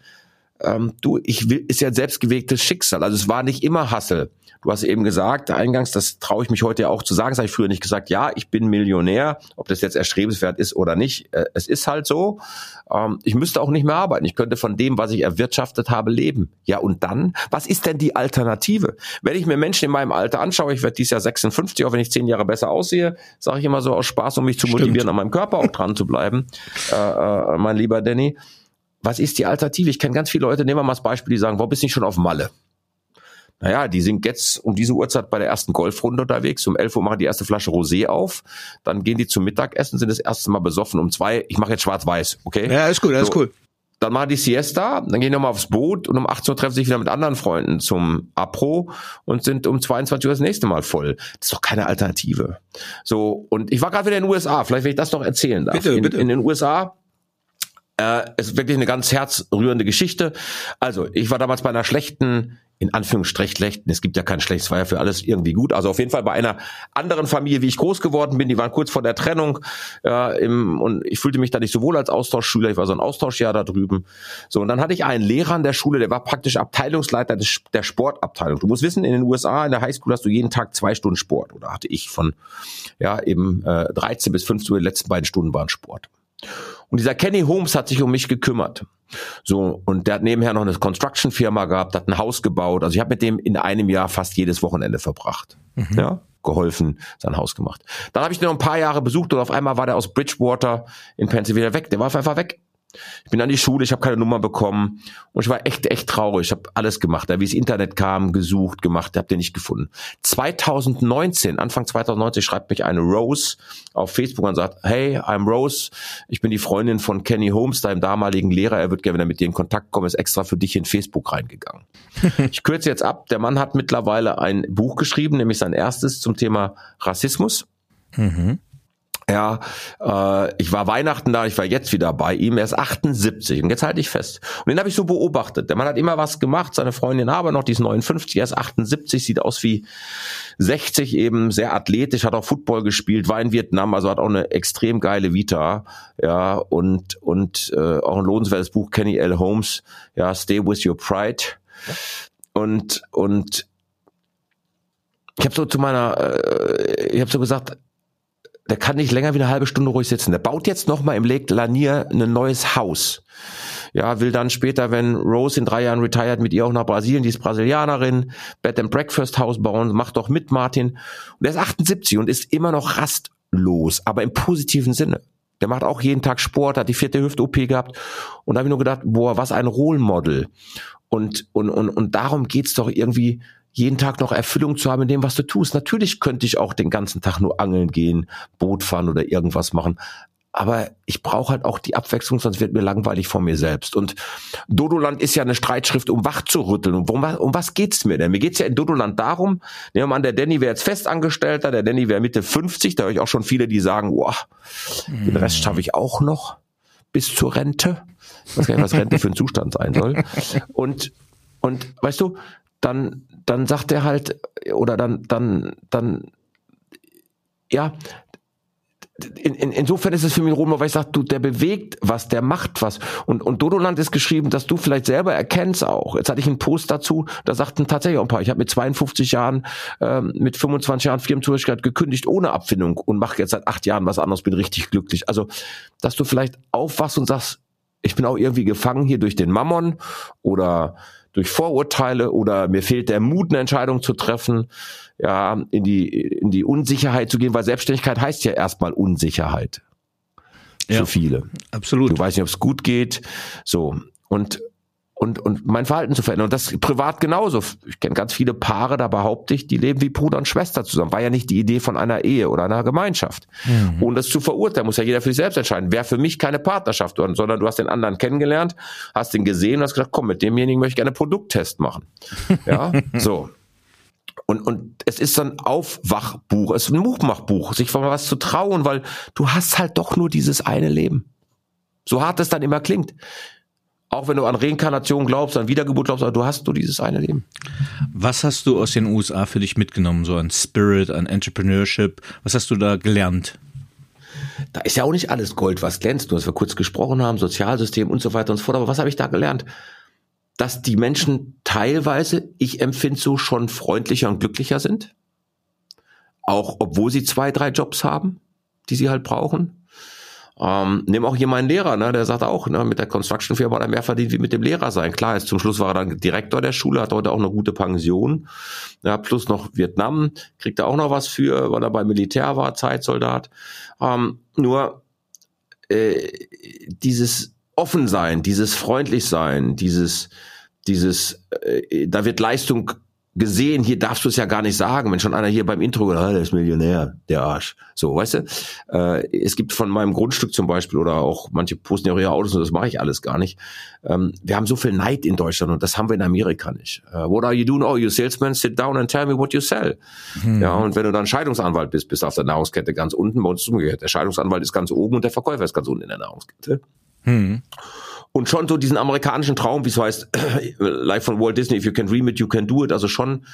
Ähm, du, ich will, ist ja ein selbstgewegtes Schicksal. Also es war nicht immer Hassel. Du hast eben gesagt, eingangs, das traue ich mich heute ja auch zu sagen, das habe ich früher nicht gesagt, ja, ich bin Millionär, ob das jetzt erstrebenswert ist oder nicht, äh, es ist halt so. Ähm, ich müsste auch nicht mehr arbeiten. Ich könnte von dem, was ich erwirtschaftet habe, leben. Ja, und dann, was ist denn die Alternative? Wenn ich mir Menschen in meinem Alter anschaue, ich werde dieses Jahr 56, auch wenn ich zehn Jahre besser aussehe, sage ich immer so aus Spaß, um mich zu Stimmt. motivieren, an meinem Körper auch dran zu bleiben, äh, äh, mein lieber Danny. Was ist die Alternative? Ich kenne ganz viele Leute, nehmen wir mal das Beispiel, die sagen, wo bist du nicht schon auf Malle? Naja, die sind jetzt um diese Uhrzeit bei der ersten Golfrunde unterwegs. Um 11 Uhr machen die erste Flasche Rosé auf. Dann gehen die zum Mittagessen, sind das erste Mal besoffen. Um zwei, ich mache jetzt schwarz-weiß, okay? Ja, ist cool, alles so. cool. Dann machen die Siesta, dann gehen die nochmal aufs Boot und um 18 Uhr treffen sich wieder mit anderen Freunden zum Apro und sind um 22 Uhr das nächste Mal voll. Das ist doch keine Alternative. So, und ich war gerade wieder in den USA, vielleicht will ich das noch erzählen darf. Bitte, in, bitte. in den USA äh, ist wirklich eine ganz herzrührende Geschichte. Also, ich war damals bei einer schlechten in Anführungsstrichen schlechten, es gibt ja kein schlechtes, war ja für alles irgendwie gut. Also auf jeden Fall bei einer anderen Familie, wie ich groß geworden bin, die waren kurz vor der Trennung ja, im, und ich fühlte mich da nicht so wohl als Austauschschüler, ich war so ein Austauschjahr da drüben. So, und dann hatte ich einen Lehrer an der Schule, der war praktisch Abteilungsleiter des, der Sportabteilung. Du musst wissen, in den USA, in der Highschool hast du jeden Tag zwei Stunden Sport. Oder hatte ich von ja eben äh, 13 bis 15 Uhr, die letzten beiden Stunden waren Sport. Und dieser Kenny Holmes hat sich um mich gekümmert. So, und der hat nebenher noch eine Construction-Firma gehabt, hat ein Haus gebaut. Also ich habe mit dem in einem Jahr fast jedes Wochenende verbracht. Mhm. Ja, geholfen, sein Haus gemacht. Dann habe ich den noch ein paar Jahre besucht und auf einmal war der aus Bridgewater in Pennsylvania weg. Der war einfach weg. Ich bin an die Schule, ich habe keine Nummer bekommen und ich war echt, echt traurig. Ich habe alles gemacht, wie das Internet kam, gesucht, gemacht, habe den nicht gefunden. 2019, Anfang 2019 schreibt mich eine Rose auf Facebook und sagt, hey, I'm Rose, ich bin die Freundin von Kenny Holmes, deinem damaligen Lehrer, er wird gerne mit dir in Kontakt kommen, ist extra für dich in Facebook reingegangen. ich kürze jetzt ab, der Mann hat mittlerweile ein Buch geschrieben, nämlich sein erstes zum Thema Rassismus. Mhm. Ja, äh, ich war Weihnachten da, ich war jetzt wieder bei ihm. Er ist 78 und jetzt halte ich fest. Und den habe ich so beobachtet. Der Mann hat immer was gemacht. Seine Freundin aber noch, die ist 59, er ist 78, sieht aus wie 60 eben, sehr athletisch, hat auch Football gespielt, war in Vietnam, also hat auch eine extrem geile Vita. Ja, und und äh, auch ein lohnenswertes Buch Kenny L. Holmes. Ja, Stay with Your Pride. Und und ich habe so zu meiner, äh, ich habe so gesagt, der kann nicht länger wie eine halbe Stunde ruhig sitzen. Der baut jetzt nochmal im Lake Lanier ein neues Haus. Ja, will dann später, wenn Rose in drei Jahren retired, mit ihr auch nach Brasilien, die ist Brasilianerin, Bed and Breakfast Haus bauen, macht doch mit Martin. Und er ist 78 und ist immer noch rastlos, aber im positiven Sinne. Der macht auch jeden Tag Sport, hat die vierte Hüft-OP gehabt. Und da habe ich nur gedacht, boah, was ein Role Model. Und, und, und, und darum geht's doch irgendwie, jeden Tag noch Erfüllung zu haben in dem, was du tust. Natürlich könnte ich auch den ganzen Tag nur angeln gehen, Boot fahren oder irgendwas machen. Aber ich brauche halt auch die Abwechslung, sonst wird mir langweilig von mir selbst. Und Dodoland ist ja eine Streitschrift, um wach zu rütteln. Und um, um was geht's mir denn? Mir geht's ja in Dodoland darum, nehmen wir mal an, der Danny wäre jetzt Festangestellter, der Danny wäre Mitte 50, da höre ich auch schon viele, die sagen, boah, den Rest schaffe ich auch noch bis zur Rente. Ich weiß gar nicht, was Rente für ein Zustand sein soll. Und, und weißt du, dann, dann sagt er halt, oder dann, dann, dann, ja, in, in, insofern ist es für mich Roma, weil ich sage, du, der bewegt was, der macht was. Und, und Dodoland ist geschrieben, dass du vielleicht selber erkennst auch. Jetzt hatte ich einen Post dazu, da sagten tatsächlich auch ein paar, ich habe mit 52 Jahren, ähm, mit 25 Jahren Firmenzugehörigkeit gekündigt ohne Abfindung und mache jetzt seit acht Jahren was anderes, bin richtig glücklich. Also, dass du vielleicht aufwachst und sagst, ich bin auch irgendwie gefangen hier durch den Mammon oder durch Vorurteile oder mir fehlt der Mut, eine Entscheidung zu treffen, ja, in die, in die Unsicherheit zu gehen, weil Selbstständigkeit heißt ja erstmal Unsicherheit. Ja, für viele. Absolut. Du weißt nicht, ob es gut geht. So. Und und, und mein Verhalten zu verändern. Und das privat genauso. Ich kenne ganz viele Paare, da behaupte ich, die leben wie Bruder und Schwester zusammen. War ja nicht die Idee von einer Ehe oder einer Gemeinschaft. Mhm. Und das zu verurteilen, muss ja jeder für sich selbst entscheiden. Wäre für mich keine Partnerschaft, sondern du hast den anderen kennengelernt, hast ihn gesehen und hast gesagt, komm, mit demjenigen möchte ich gerne Produkttest machen. Ja, so. Und, und es ist so ein Aufwachbuch, es ist ein Mutmachbuch, sich von was zu trauen, weil du hast halt doch nur dieses eine Leben. So hart es dann immer klingt auch wenn du an Reinkarnation glaubst, an Wiedergeburt glaubst, aber du hast nur dieses eine Leben. Was hast du aus den USA für dich mitgenommen, so an Spirit, an Entrepreneurship? Was hast du da gelernt? Da ist ja auch nicht alles Gold, was glänzt, nur dass wir kurz gesprochen haben, Sozialsystem und so weiter und so fort. Aber was habe ich da gelernt? dass die Menschen teilweise, ich empfinde so, schon freundlicher und glücklicher sind. Auch obwohl sie zwei, drei Jobs haben, die sie halt brauchen. Ähm, nimm auch hier meinen Lehrer, ne, der sagt auch, ne, mit der Construction Firma hat er mehr verdient wie mit dem Lehrer sein. Klar, ist zum Schluss war er dann Direktor der Schule, hat heute auch eine gute Pension. Ja, plus noch Vietnam, kriegt er auch noch was für, weil er beim Militär war, Zeitsoldat. Ähm, nur äh, dieses Offensein, dieses Freundlichsein, dieses, dieses, äh, da wird Leistung gesehen, hier darfst du es ja gar nicht sagen, wenn schon einer hier beim Intro gesagt, ah, der ist Millionär, der Arsch. So, weißt du? Äh, es gibt von meinem Grundstück zum Beispiel oder auch manche posten ja auch ihre Autos und das mache ich alles gar nicht. Ähm, wir haben so viel Neid in Deutschland und das haben wir in Amerika nicht. Uh, what are you doing? Oh, you salesman, sit down and tell me what you sell. Hm. Ja, und wenn du dann Scheidungsanwalt bist, bist du auf der Nahrungskette ganz unten, bei uns umgekehrt. Der Scheidungsanwalt ist ganz oben und der Verkäufer ist ganz unten in der Nahrungskette. Hm und schon so diesen amerikanischen Traum, wie es heißt, live von Walt Disney, if you can dream it, you can do it. Also schon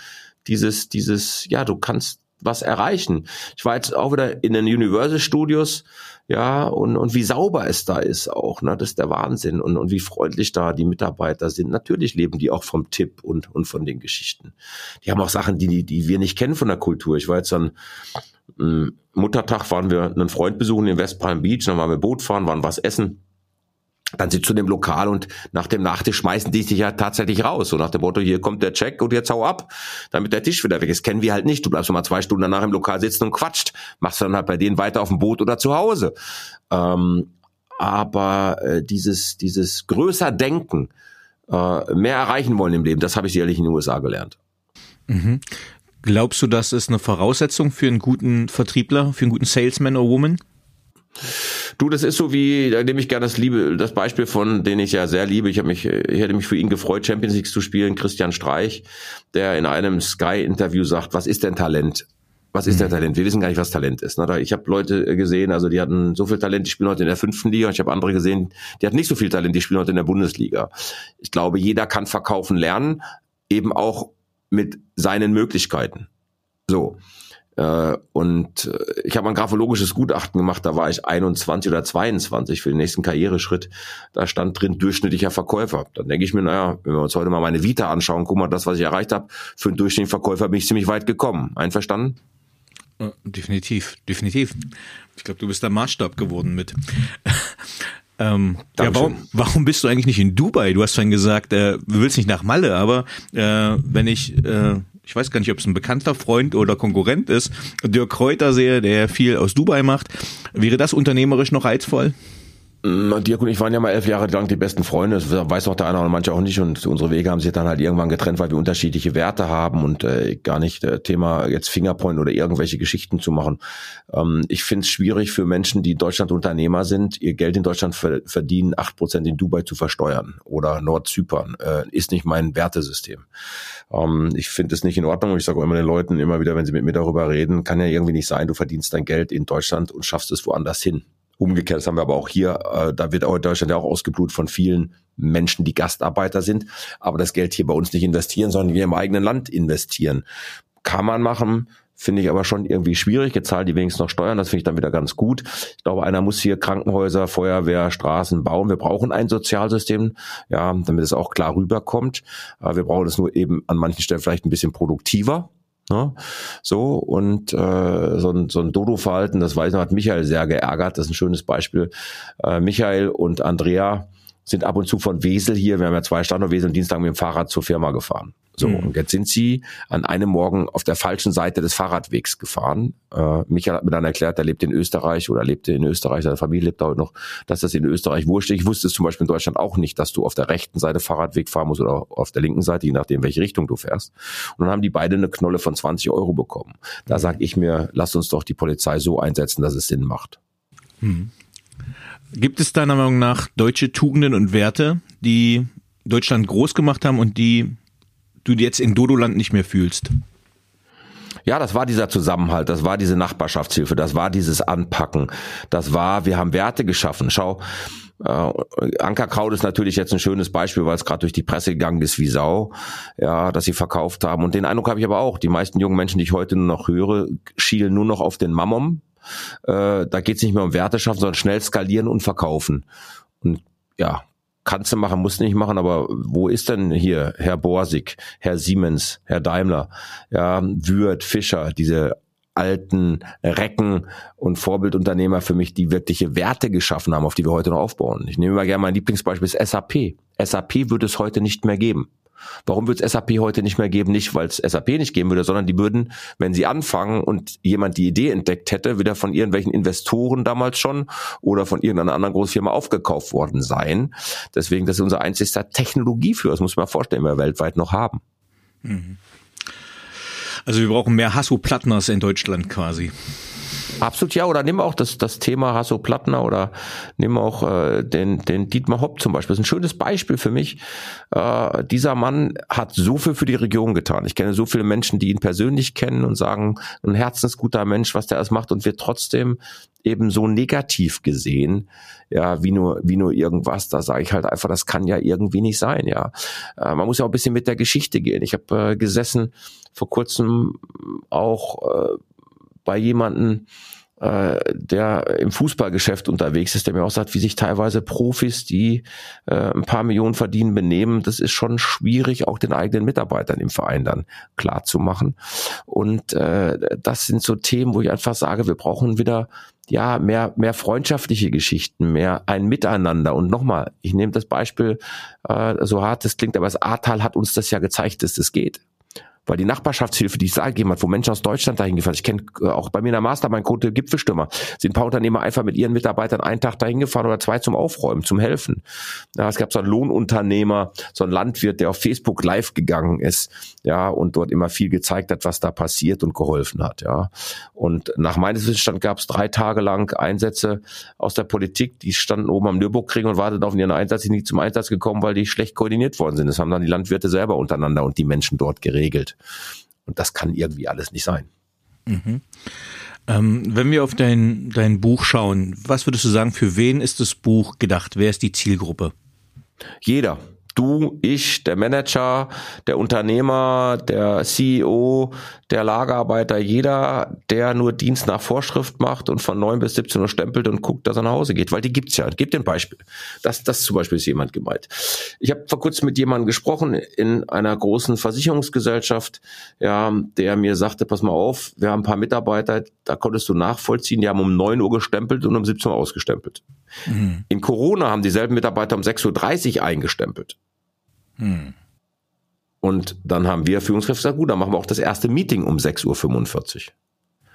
dieses, dieses, ja, du kannst was erreichen. Ich war jetzt auch wieder in den Universal Studios, ja, und, und wie sauber es da ist auch, ne, das ist der Wahnsinn und, und wie freundlich da die Mitarbeiter sind. Natürlich leben die auch vom Tipp und, und von den Geschichten. Die haben auch Sachen, die, die wir nicht kennen von der Kultur. Ich war jetzt dann, ähm, Muttertag waren wir einen Freund besuchen in West Palm Beach, dann waren wir Boot fahren, waren was essen dann sitzt du in dem Lokal und nach dem Nachtisch schmeißen die dich ja tatsächlich raus. So nach dem Motto, hier kommt der Check und jetzt hau ab, damit der Tisch wieder weg ist. Kennen wir halt nicht. Du bleibst mal zwei Stunden danach im Lokal sitzen und quatscht. Machst dann halt bei denen weiter auf dem Boot oder zu Hause. Ähm, aber äh, dieses, dieses größer Denken, äh, mehr erreichen wollen im Leben, das habe ich sicherlich in den USA gelernt. Mhm. Glaubst du, das ist eine Voraussetzung für einen guten Vertriebler, für einen guten Salesman oder Woman? Du, das ist so wie, da nehme ich gerne das Liebe, das Beispiel von, den ich ja sehr liebe. Ich habe mich, ich hätte mich für ihn gefreut, Champions League zu spielen. Christian Streich, der in einem Sky-Interview sagt, was ist denn Talent? Was ist mhm. der Talent? Wir wissen gar nicht, was Talent ist. Ne? Ich habe Leute gesehen, also die hatten so viel Talent, die spielen heute in der fünften Liga. Ich habe andere gesehen, die hatten nicht so viel Talent, die spielen heute in der Bundesliga. Ich glaube, jeder kann verkaufen lernen, eben auch mit seinen Möglichkeiten. So. Äh, und äh, ich habe ein graphologisches Gutachten gemacht, da war ich 21 oder 22 für den nächsten Karriereschritt. Da stand drin durchschnittlicher Verkäufer. Dann denke ich mir, naja, wenn wir uns heute mal meine Vita anschauen, guck mal, das, was ich erreicht habe, für einen durchschnittlichen Verkäufer bin ich ziemlich weit gekommen. Einverstanden? Definitiv, definitiv. Ich glaube, du bist der Maßstab geworden mit. Ähm, ja, warum, warum bist du eigentlich nicht in Dubai? Du hast vorhin gesagt, äh, du willst nicht nach Malle, aber äh, wenn ich äh, ich weiß gar nicht, ob es ein bekannter Freund oder Konkurrent ist, Dirk Kräuter sehe, der viel aus Dubai macht. Wäre das unternehmerisch noch reizvoll? Dirk und ich waren ja mal elf Jahre lang die besten Freunde. Das weiß auch der eine oder manche auch nicht. Und unsere Wege haben sich dann halt irgendwann getrennt, weil wir unterschiedliche Werte haben und äh, gar nicht äh, Thema jetzt Fingerpoint oder irgendwelche Geschichten zu machen. Ähm, ich finde es schwierig für Menschen, die in Deutschland Unternehmer sind, ihr Geld in Deutschland verdienen, acht Prozent in Dubai zu versteuern oder Nordzypern. Äh, ist nicht mein Wertesystem. Ähm, ich finde es nicht in Ordnung. Ich sage immer den Leuten immer wieder, wenn sie mit mir darüber reden, kann ja irgendwie nicht sein, du verdienst dein Geld in Deutschland und schaffst es woanders hin. Umgekehrt, das haben wir aber auch hier, äh, da wird auch Deutschland ja auch ausgeblutet von vielen Menschen, die Gastarbeiter sind, aber das Geld hier bei uns nicht investieren, sondern hier im eigenen Land investieren. Kann man machen, finde ich aber schon irgendwie schwierig. Zahlen die wenigstens noch Steuern, das finde ich dann wieder ganz gut. Ich glaube, einer muss hier Krankenhäuser, Feuerwehr, Straßen bauen. Wir brauchen ein Sozialsystem, ja, damit es auch klar rüberkommt. Wir brauchen es nur eben an manchen Stellen vielleicht ein bisschen produktiver. Ne? So, und äh, so ein, so ein Dodo-Verhalten, das weiß noch, hat Michael sehr geärgert. Das ist ein schönes Beispiel. Äh, Michael und Andrea sind ab und zu von Wesel hier, wir haben ja zwei Standorte, Wesel und Dienstag mit dem Fahrrad zur Firma gefahren. So, mhm. und jetzt sind sie an einem Morgen auf der falschen Seite des Fahrradwegs gefahren. Äh, Michael hat mir dann erklärt, er lebt in Österreich oder lebte in Österreich, seine Familie lebt heute noch, dass das in Österreich wurscht. Ich wusste es zum Beispiel in Deutschland auch nicht, dass du auf der rechten Seite Fahrradweg fahren musst oder auf der linken Seite, je nachdem, welche Richtung du fährst. Und dann haben die beide eine Knolle von 20 Euro bekommen. Da mhm. sage ich mir, lass uns doch die Polizei so einsetzen, dass es Sinn macht. Mhm. Gibt es deiner Meinung nach deutsche Tugenden und Werte, die Deutschland groß gemacht haben und die du jetzt in Dodoland nicht mehr fühlst? Ja, das war dieser Zusammenhalt, das war diese Nachbarschaftshilfe, das war dieses Anpacken, das war, wir haben Werte geschaffen. Schau, äh, Ankerkraut ist natürlich jetzt ein schönes Beispiel, weil es gerade durch die Presse gegangen ist wie Sau, ja, dass sie verkauft haben. Und den Eindruck habe ich aber auch. Die meisten jungen Menschen, die ich heute nur noch höre, schielen nur noch auf den Mammon. Äh, da geht es nicht mehr um Werte schaffen, sondern schnell skalieren und verkaufen. Und ja, kannst du machen, musst du nicht machen, aber wo ist denn hier Herr Borsig, Herr Siemens, Herr Daimler, ja, Würth, Fischer, diese alten Recken und Vorbildunternehmer für mich, die wirkliche Werte geschaffen haben, auf die wir heute noch aufbauen. Ich nehme mal gerne mein Lieblingsbeispiel ist SAP. SAP würde es heute nicht mehr geben. Warum wird es SAP heute nicht mehr geben? Nicht, weil es SAP nicht geben würde, sondern die würden, wenn sie anfangen und jemand die Idee entdeckt hätte, wieder von irgendwelchen Investoren damals schon oder von irgendeiner anderen Großfirma aufgekauft worden sein. Deswegen, das ist unser einzigster Technologieführer. Das muss man vorstellen, wir weltweit noch haben. Mhm. Also wir brauchen mehr Hasso-Plattners in Deutschland quasi. Absolut ja, oder nimm auch das, das Thema Hasso Plattner oder nimm auch äh, den, den Dietmar Hopp zum Beispiel. Das ist ein schönes Beispiel für mich. Äh, dieser Mann hat so viel für die Region getan. Ich kenne so viele Menschen, die ihn persönlich kennen und sagen, ein herzensguter Mensch, was der alles macht und wird trotzdem eben so negativ gesehen, ja, wie nur, wie nur irgendwas. Da sage ich halt einfach, das kann ja irgendwie nicht sein, ja. Äh, man muss ja auch ein bisschen mit der Geschichte gehen. Ich habe äh, gesessen vor kurzem auch äh, bei jemanden, äh, der im Fußballgeschäft unterwegs ist, der mir auch sagt, wie sich teilweise Profis, die äh, ein paar Millionen verdienen, benehmen. Das ist schon schwierig, auch den eigenen Mitarbeitern im Verein dann klar zu machen. Und äh, das sind so Themen, wo ich einfach sage, wir brauchen wieder ja mehr mehr freundschaftliche Geschichten, mehr ein Miteinander. Und nochmal, ich nehme das Beispiel, äh, so hart es klingt, aber das Ahrtal hat uns das ja gezeigt, dass das geht weil die Nachbarschaftshilfe, die es da gegeben hat, wo Menschen aus Deutschland dahin gefahren sind. Ich kenne äh, auch bei mir in der Mastermind Quote Gipfelstürmer, sind ein paar Unternehmer einfach mit ihren Mitarbeitern einen Tag dahin gefahren oder zwei zum Aufräumen, zum Helfen. Ja, es gab so einen Lohnunternehmer, so einen Landwirt, der auf Facebook live gegangen ist, ja, und dort immer viel gezeigt hat, was da passiert und geholfen hat, ja. Und nach meines Wissensstand gab es drei Tage lang Einsätze aus der Politik, die standen oben am Nürburgring und warteten auf ihren Einsatz, die nicht zum Einsatz gekommen, weil die schlecht koordiniert worden sind. Das haben dann die Landwirte selber untereinander und die Menschen dort geregelt. Und das kann irgendwie alles nicht sein. Mhm. Ähm, wenn wir auf dein, dein Buch schauen, was würdest du sagen, für wen ist das Buch gedacht? Wer ist die Zielgruppe? Jeder du, ich, der Manager, der Unternehmer, der CEO, der Lagerarbeiter, jeder, der nur Dienst nach Vorschrift macht und von neun bis 17 Uhr stempelt und guckt, dass er nach Hause geht, weil die gibt's ja. Gib dir ein Beispiel. Das, das zum Beispiel ist jemand gemeint. Ich habe vor kurzem mit jemandem gesprochen in einer großen Versicherungsgesellschaft, ja, der mir sagte, pass mal auf, wir haben ein paar Mitarbeiter, da konntest du nachvollziehen, die haben um neun Uhr gestempelt und um 17 Uhr ausgestempelt. Mhm. In Corona haben dieselben Mitarbeiter um 6.30 Uhr eingestempelt. Hm. Und dann haben wir Führungskräfte gesagt, gut, dann machen wir auch das erste Meeting um 6.45 Uhr.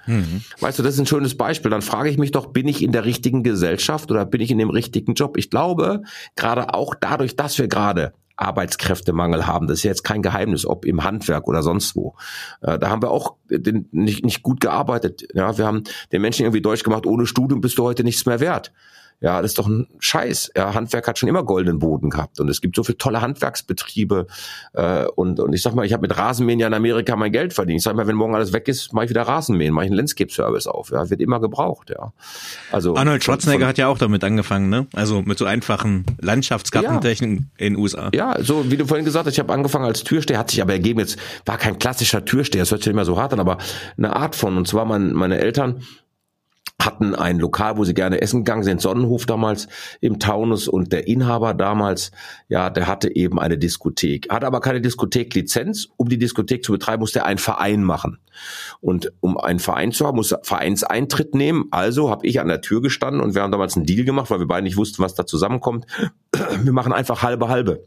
Mhm. Weißt du, das ist ein schönes Beispiel. Dann frage ich mich doch, bin ich in der richtigen Gesellschaft oder bin ich in dem richtigen Job? Ich glaube, gerade auch dadurch, dass wir gerade Arbeitskräftemangel haben, das ist ja jetzt kein Geheimnis, ob im Handwerk oder sonst wo. Äh, da haben wir auch den, nicht, nicht gut gearbeitet. Ja, wir haben den Menschen irgendwie deutsch gemacht, ohne Studium bist du heute nichts mehr wert. Ja, das ist doch ein Scheiß. Ja, Handwerk hat schon immer goldenen Boden gehabt und es gibt so viele tolle Handwerksbetriebe äh, und und ich sag mal, ich habe mit Rasenmähen ja in Amerika mein Geld verdient. Ich sag mal, wenn morgen alles weg ist, mache ich wieder Rasenmähen, mache ich einen Landscape-Service auf. Ja, wird immer gebraucht. Ja, also Arnold Schwarzenegger von, hat ja auch damit angefangen, ne? Also mit so einfachen Landschaftsgartentechniken ja, in den USA. Ja, so wie du vorhin gesagt hast, ich habe angefangen als Türsteher, hat sich aber ergeben jetzt war kein klassischer Türsteher, das hört sich nicht mehr so hart an, aber eine Art von und zwar mein, meine Eltern hatten ein Lokal, wo sie gerne essen gegangen sind, Sonnenhof damals im Taunus und der Inhaber damals, ja, der hatte eben eine Diskothek, hatte aber keine Diskotheklizenz. Um die Diskothek zu betreiben, musste er einen Verein machen. Und um einen Verein zu haben, muss er Vereinseintritt nehmen. Also habe ich an der Tür gestanden und wir haben damals einen Deal gemacht, weil wir beide nicht wussten, was da zusammenkommt. Wir machen einfach halbe halbe.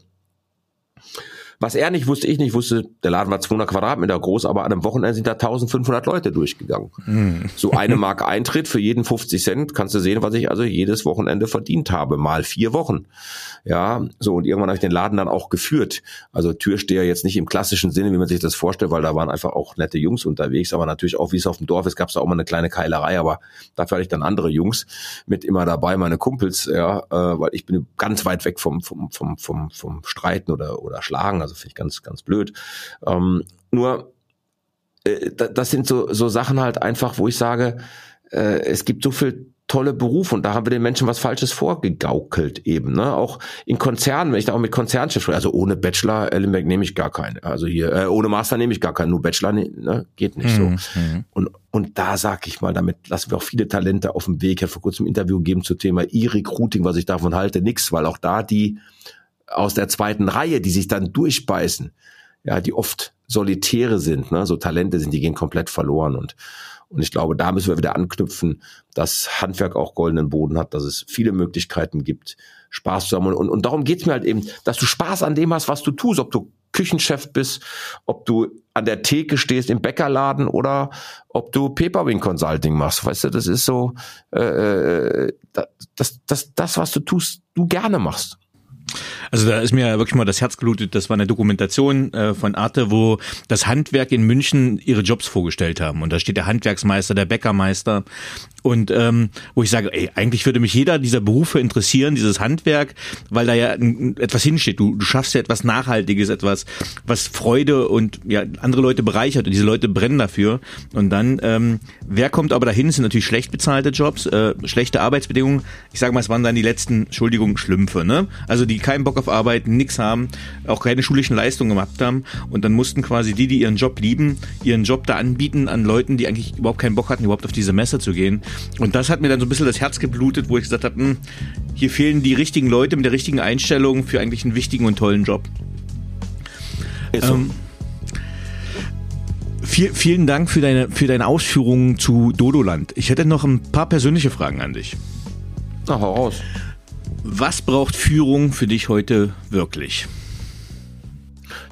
Was er nicht wusste, ich nicht wusste, der Laden war 200 Quadratmeter groß, aber an einem Wochenende sind da 1500 Leute durchgegangen. Mhm. So eine Mark Eintritt für jeden 50 Cent, kannst du sehen, was ich also jedes Wochenende verdient habe, mal vier Wochen. Ja, so und irgendwann habe ich den Laden dann auch geführt. Also Türsteher jetzt nicht im klassischen Sinne, wie man sich das vorstellt, weil da waren einfach auch nette Jungs unterwegs, aber natürlich auch, wie es auf dem Dorf ist, gab es da auch mal eine kleine Keilerei, aber dafür hatte ich dann andere Jungs mit immer dabei, meine Kumpels, ja, äh, weil ich bin ganz weit weg vom, vom, vom, vom, vom Streiten oder, oder Schlagen. Also finde ich ganz, ganz blöd. Ähm, nur, äh, das sind so, so Sachen halt einfach, wo ich sage, äh, es gibt so viel tolle Beruf und da haben wir den Menschen was Falsches vorgegaukelt eben. Ne? Auch in Konzernen, wenn ich da auch mit Konzernchefs spreche, also ohne Bachelor Ellenberg nehme ich gar keine. Also hier, äh, ohne Master nehme ich gar keinen, nur Bachelor ne? geht nicht mhm. so. Und, und da sag ich mal, damit lassen wir auch viele Talente auf dem Weg. Ich habe vor kurzem ein Interview gegeben zum Thema E-Recruiting, was ich davon halte, nix, weil auch da die aus der zweiten Reihe, die sich dann durchbeißen, ja, die oft Solitäre sind, ne, so Talente sind, die gehen komplett verloren und und ich glaube, da müssen wir wieder anknüpfen, dass Handwerk auch goldenen Boden hat, dass es viele Möglichkeiten gibt, Spaß zu haben. Und, und darum geht's mir halt eben, dass du Spaß an dem hast, was du tust, ob du Küchenchef bist, ob du an der Theke stehst im Bäckerladen oder ob du Paperwing Consulting machst. Weißt du, das ist so, äh, äh das, das, das, was du tust, du gerne machst. Also da ist mir wirklich mal das Herz gelootet. Das war eine Dokumentation äh, von Arte, wo das Handwerk in München ihre Jobs vorgestellt haben. Und da steht der Handwerksmeister, der Bäckermeister und ähm, wo ich sage, ey, eigentlich würde mich jeder dieser Berufe interessieren, dieses Handwerk, weil da ja etwas hinsteht. Du, du schaffst ja etwas Nachhaltiges, etwas, was Freude und ja andere Leute bereichert und diese Leute brennen dafür. Und dann, ähm, wer kommt aber dahin? Es sind natürlich schlecht bezahlte Jobs, äh, schlechte Arbeitsbedingungen. Ich sage mal, es waren dann die letzten, Entschuldigung, Schlümpfe, ne? Also die keinen Bock auf Arbeit, nix haben, auch keine schulischen Leistungen gemacht haben. Und dann mussten quasi die, die ihren Job lieben, ihren Job da anbieten an Leuten, die eigentlich überhaupt keinen Bock hatten, überhaupt auf diese Messe zu gehen. Und das hat mir dann so ein bisschen das Herz geblutet, wo ich gesagt habe, hm, hier fehlen die richtigen Leute mit der richtigen Einstellung für eigentlich einen wichtigen und tollen Job. So. Ähm, viel, vielen Dank für deine, für deine Ausführungen zu Dodoland. Ich hätte noch ein paar persönliche Fragen an dich. Na, hau raus. Was braucht Führung für dich heute wirklich?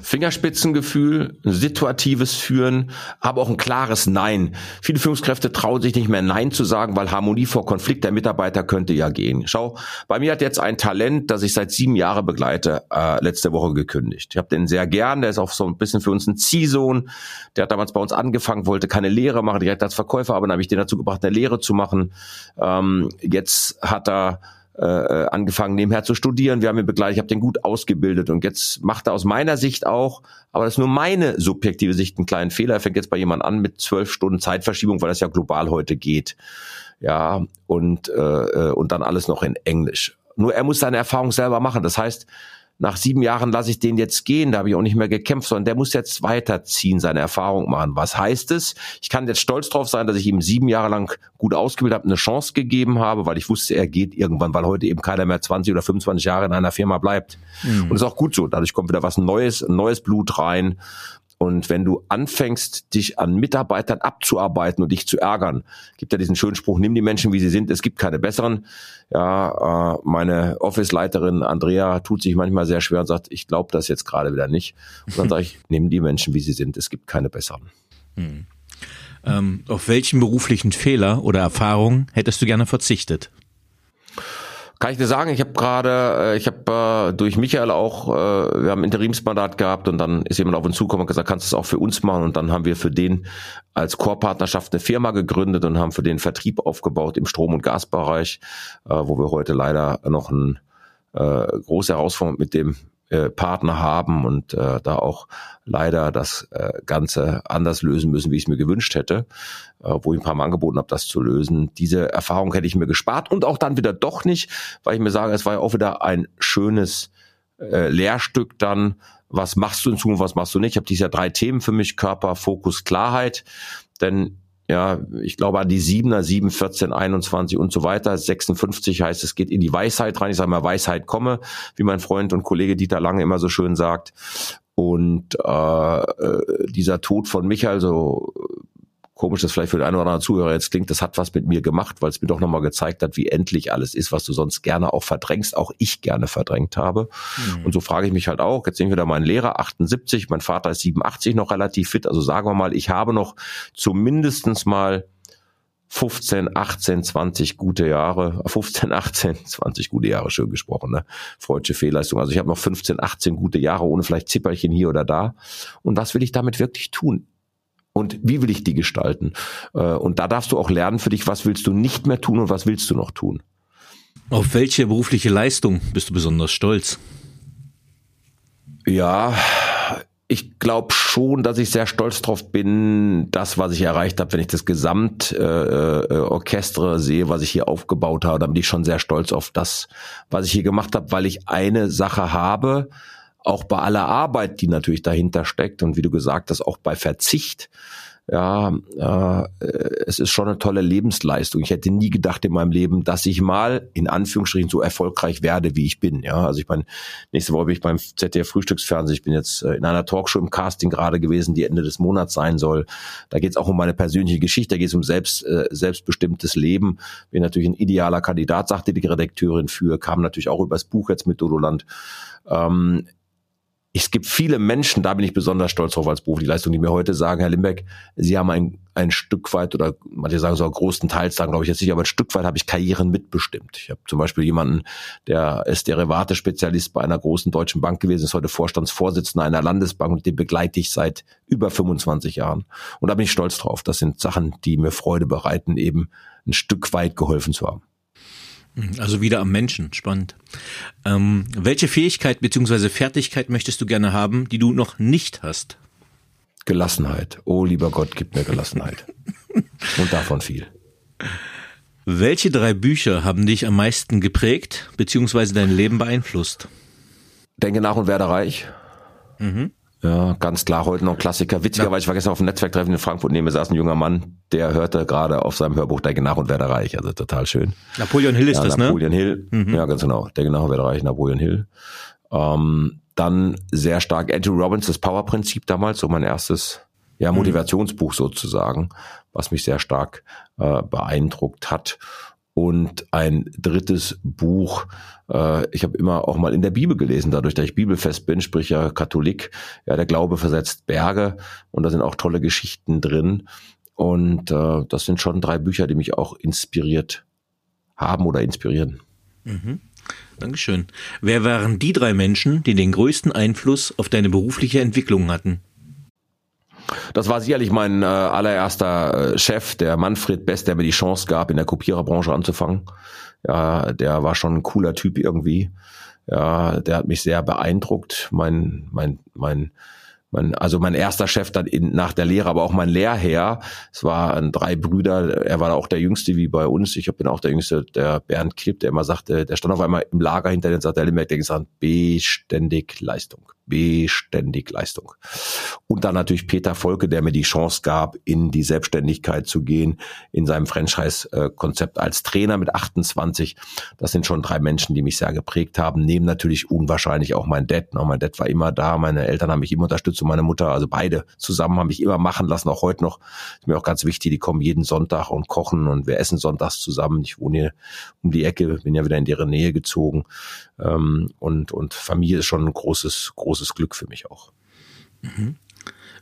Fingerspitzengefühl, situatives Führen, aber auch ein klares Nein. Viele Führungskräfte trauen sich nicht mehr Nein zu sagen, weil Harmonie vor Konflikt der Mitarbeiter könnte ja gehen. Schau, bei mir hat jetzt ein Talent, das ich seit sieben Jahren begleite, äh, letzte Woche gekündigt. Ich habe den sehr gern, der ist auch so ein bisschen für uns ein Ziehsohn. Der hat damals bei uns angefangen, wollte keine Lehre machen, direkt als Verkäufer, aber dann habe ich den dazu gebracht, eine Lehre zu machen. Ähm, jetzt hat er äh, angefangen nebenher zu studieren. Wir haben ihn begleitet, ich habe den gut ausgebildet und jetzt macht er aus meiner Sicht auch, aber das ist nur meine subjektive Sicht, einen kleinen Fehler. Er fängt jetzt bei jemand an mit zwölf Stunden Zeitverschiebung, weil das ja global heute geht. Ja, und, äh, äh und dann alles noch in Englisch. Nur er muss seine Erfahrung selber machen. Das heißt, nach sieben Jahren lasse ich den jetzt gehen, da habe ich auch nicht mehr gekämpft, sondern der muss jetzt weiterziehen, seine Erfahrung machen. Was heißt es? Ich kann jetzt stolz drauf sein, dass ich ihm sieben Jahre lang gut ausgebildet habe, eine Chance gegeben habe, weil ich wusste, er geht irgendwann, weil heute eben keiner mehr 20 oder 25 Jahre in einer Firma bleibt. Mhm. Und das ist auch gut so. Dadurch kommt wieder was Neues, neues Blut rein. Und wenn du anfängst, dich an Mitarbeitern abzuarbeiten und dich zu ärgern, gibt ja diesen schönen Spruch, nimm die Menschen, wie sie sind, es gibt keine besseren. Ja, äh, meine Office-Leiterin Andrea tut sich manchmal sehr schwer und sagt, ich glaube das jetzt gerade wieder nicht. Und dann sage ich, nimm die Menschen, wie sie sind, es gibt keine besseren. Hm. Ähm, auf welchen beruflichen Fehler oder Erfahrung hättest du gerne verzichtet? Kann ich dir sagen, ich habe gerade, äh, ich habe äh, durch Michael auch, äh, wir haben Interimsmandat gehabt und dann ist jemand auf uns zugekommen und gesagt, kannst du es auch für uns machen? Und dann haben wir für den als Core-Partnerschaft eine Firma gegründet und haben für den Vertrieb aufgebaut im Strom- und Gasbereich, äh, wo wir heute leider noch ein äh, große Herausforderung mit dem äh, Partner haben und äh, da auch leider das äh, Ganze anders lösen müssen, wie ich es mir gewünscht hätte, äh, wo ich ein paar Mal angeboten habe, das zu lösen. Diese Erfahrung hätte ich mir gespart und auch dann wieder doch nicht, weil ich mir sage, es war ja auch wieder ein schönes äh, Lehrstück dann. Was machst du in Zukunft, was machst du nicht? Ich habe dieses Jahr drei Themen für mich, Körper, Fokus, Klarheit. Denn ja, ich glaube an die 7er, 7, 14, 21 und so weiter. 56 heißt, es geht in die Weisheit rein. Ich sage mal, Weisheit komme, wie mein Freund und Kollege Dieter Lange immer so schön sagt. Und äh, äh dieser Tod von Michael, so komisch das vielleicht für den einen oder anderen Zuhörer jetzt klingt, das hat was mit mir gemacht, weil es mir doch nochmal gezeigt hat, wie endlich alles ist, was du sonst gerne auch verdrängst, auch ich gerne verdrängt habe. Mhm. Und so frage ich mich halt auch, jetzt sehen wir wieder meinen Lehrer, 78, mein Vater ist 87 noch relativ fit, also sagen wir mal, ich habe noch zumindestens mal 15, 18, 20 gute Jahre, 15, 18, 20 gute Jahre, schön gesprochen, ne? Freudsche Fehlleistung. Also ich habe noch 15, 18 gute Jahre ohne vielleicht Zipperchen hier oder da. Und was will ich damit wirklich tun? Und wie will ich die gestalten? Äh, und da darfst du auch lernen für dich, was willst du nicht mehr tun und was willst du noch tun. Auf welche berufliche Leistung bist du besonders stolz? Ja, ich glaube schon, dass ich sehr stolz drauf bin, das, was ich erreicht habe, wenn ich das Gesamtorchester äh, äh, sehe, was ich hier aufgebaut habe, dann bin ich schon sehr stolz auf das, was ich hier gemacht habe, weil ich eine Sache habe, auch bei aller Arbeit, die natürlich dahinter steckt und wie du gesagt hast, auch bei Verzicht, ja, äh, es ist schon eine tolle Lebensleistung. Ich hätte nie gedacht in meinem Leben, dass ich mal in Anführungsstrichen so erfolgreich werde, wie ich bin. Ja, also ich meine, nächste Woche bin ich beim ZDF Frühstücksfernsehen. Ich bin jetzt äh, in einer Talkshow im Casting gerade gewesen, die Ende des Monats sein soll. Da geht es auch um meine persönliche Geschichte. Da geht es um selbst äh, selbstbestimmtes Leben. Bin natürlich ein idealer Kandidat, sagte die Redakteurin für, kam natürlich auch übers Buch jetzt mit Dodoland. Ähm, es gibt viele Menschen, da bin ich besonders stolz drauf als berufliche Leistung, die mir heute sagen, Herr Limbeck, Sie haben ein, ein Stück weit oder manche sagen so größtenteils sagen, glaube ich jetzt nicht, aber ein Stück weit habe ich Karrieren mitbestimmt. Ich habe zum Beispiel jemanden, der ist Derivate-Spezialist bei einer großen deutschen Bank gewesen, ist heute Vorstandsvorsitzender einer Landesbank und den begleite ich seit über 25 Jahren. Und da bin ich stolz drauf. Das sind Sachen, die mir Freude bereiten, eben ein Stück weit geholfen zu haben. Also wieder am Menschen, spannend. Ähm, welche Fähigkeit bzw. Fertigkeit möchtest du gerne haben, die du noch nicht hast? Gelassenheit. Oh lieber Gott, gib mir Gelassenheit. Und davon viel. Welche drei Bücher haben dich am meisten geprägt bzw. dein Leben beeinflusst? Denke nach und werde reich. Mhm. Ja, ganz klar, heute noch Klassiker. Witzigerweise, ich war gestern auf dem Netzwerktreffen in Frankfurt, neben mir saß ein junger Mann, der hörte gerade auf seinem Hörbuch Der nach und werde reich. Also total schön. Napoleon Hill ist ja, das, Napoleon ne? Napoleon Hill, mhm. ja ganz genau. Der nach und werde reich, Napoleon Hill. Ähm, dann sehr stark Andrew Robbins, das Power-Prinzip damals, so mein erstes ja, mhm. Motivationsbuch sozusagen, was mich sehr stark äh, beeindruckt hat und ein drittes Buch. Äh, ich habe immer auch mal in der Bibel gelesen, dadurch, dass ich bibelfest bin, sprich ja Katholik. Ja, der Glaube versetzt Berge und da sind auch tolle Geschichten drin. Und äh, das sind schon drei Bücher, die mich auch inspiriert haben oder inspirieren. Mhm. Dankeschön. Wer waren die drei Menschen, die den größten Einfluss auf deine berufliche Entwicklung hatten? Das war sicherlich mein äh, allererster äh, Chef, der Manfred Best, der mir die Chance gab, in der Kopiererbranche anzufangen. Ja, der war schon ein cooler Typ irgendwie. Ja, der hat mich sehr beeindruckt. Mein, mein, mein, mein, also mein erster Chef dann in, nach der Lehre, aber auch mein Lehrherr. Es waren drei Brüder. Er war auch der Jüngste wie bei uns. Ich bin auch der Jüngste, der Bernd Klipp, der immer sagte, der stand auf einmal im Lager hinter den Limbeck, der gesagt, beständig Leistung beständig Leistung. Und dann natürlich Peter Volke, der mir die Chance gab, in die Selbstständigkeit zu gehen, in seinem Franchise-Konzept als Trainer mit 28. Das sind schon drei Menschen, die mich sehr geprägt haben. Neben natürlich unwahrscheinlich auch mein Dad. Mein Dad war immer da, meine Eltern haben mich immer unterstützt und meine Mutter, also beide zusammen haben mich immer machen lassen, auch heute noch. Ist mir auch ganz wichtig, die kommen jeden Sonntag und kochen und wir essen sonntags zusammen. Ich wohne hier um die Ecke, bin ja wieder in deren Nähe gezogen. Ähm, und, und Familie ist schon ein großes, großes Glück für mich auch. Mhm.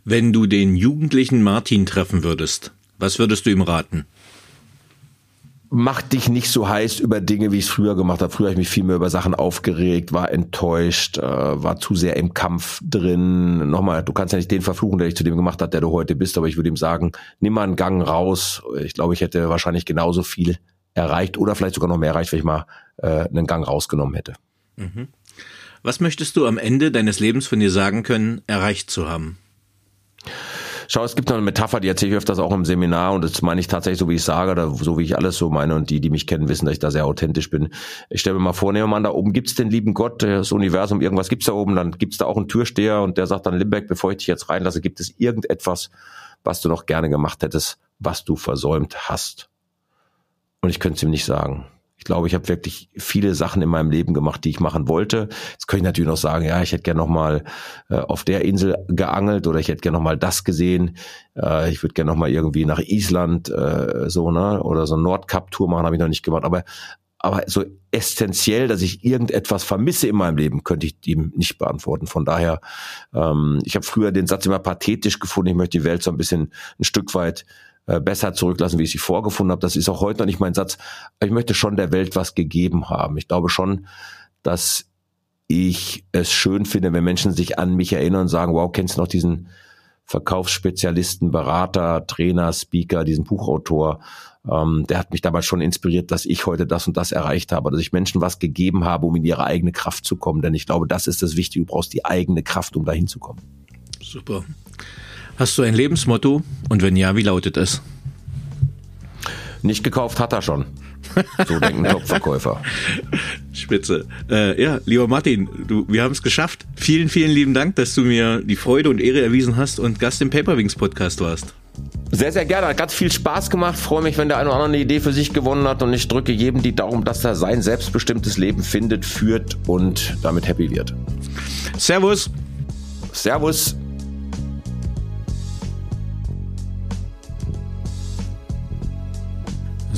Wenn du den jugendlichen Martin treffen würdest, was würdest du ihm raten? Mach dich nicht so heiß über Dinge, wie ich es früher gemacht habe. Früher habe ich mich viel mehr über Sachen aufgeregt, war enttäuscht, äh, war zu sehr im Kampf drin. Nochmal, du kannst ja nicht den verfluchen, der dich zu dem gemacht hat, der du heute bist, aber ich würde ihm sagen, nimm mal einen Gang raus. Ich glaube, ich hätte wahrscheinlich genauso viel erreicht oder vielleicht sogar noch mehr erreicht, wenn ich mal äh, einen Gang rausgenommen hätte. Mhm. Was möchtest du am Ende deines Lebens von dir sagen können, erreicht zu haben? Schau, es gibt noch eine Metapher, die erzähle ich öfters auch im Seminar und das meine ich tatsächlich so, wie ich sage, oder so wie ich alles so meine und die, die mich kennen, wissen, dass ich da sehr authentisch bin. Ich stelle mir mal vor, nehmen wir mal da oben, gibt's den lieben Gott, das Universum, irgendwas gibt's da oben, dann gibt's da auch einen Türsteher und der sagt dann, Limbeck, bevor ich dich jetzt reinlasse, gibt es irgendetwas, was du noch gerne gemacht hättest, was du versäumt hast. Und ich könnte es ihm nicht sagen. Ich glaube, ich habe wirklich viele Sachen in meinem Leben gemacht, die ich machen wollte. Jetzt könnte ich natürlich noch sagen, ja, ich hätte gerne noch mal äh, auf der Insel geangelt oder ich hätte gerne noch mal das gesehen. Äh, ich würde gerne noch mal irgendwie nach Island äh, so ne oder so Nordkap-Tour machen, habe ich noch nicht gemacht. Aber aber so essentiell, dass ich irgendetwas vermisse in meinem Leben, könnte ich ihm nicht beantworten. Von daher, ähm, ich habe früher den Satz immer pathetisch gefunden. Ich möchte die Welt so ein bisschen ein Stück weit äh, besser zurücklassen, wie ich sie vorgefunden habe. Das ist auch heute noch nicht mein Satz. ich möchte schon der Welt was gegeben haben. Ich glaube schon, dass ich es schön finde, wenn Menschen sich an mich erinnern und sagen, wow, kennst du noch diesen Verkaufsspezialisten, Berater, Trainer, Speaker, diesen Buchautor? Ähm, der hat mich damals schon inspiriert, dass ich heute das und das erreicht habe, dass ich Menschen was gegeben habe, um in ihre eigene Kraft zu kommen. Denn ich glaube, das ist das Wichtige. Du brauchst die eigene Kraft, um dahin zu kommen. Super. Hast du ein Lebensmotto? Und wenn ja, wie lautet es? Nicht gekauft hat er schon. So denken Top-Verkäufer. Spitze. Äh, ja, lieber Martin, du, wir haben es geschafft. Vielen, vielen lieben Dank, dass du mir die Freude und Ehre erwiesen hast und Gast im Paperwings Podcast warst. Sehr, sehr gerne. Hat ganz viel Spaß gemacht. Freue mich, wenn der eine oder andere eine Idee für sich gewonnen hat. Und ich drücke jedem die Daumen, dass er sein selbstbestimmtes Leben findet, führt und damit happy wird. Servus. Servus.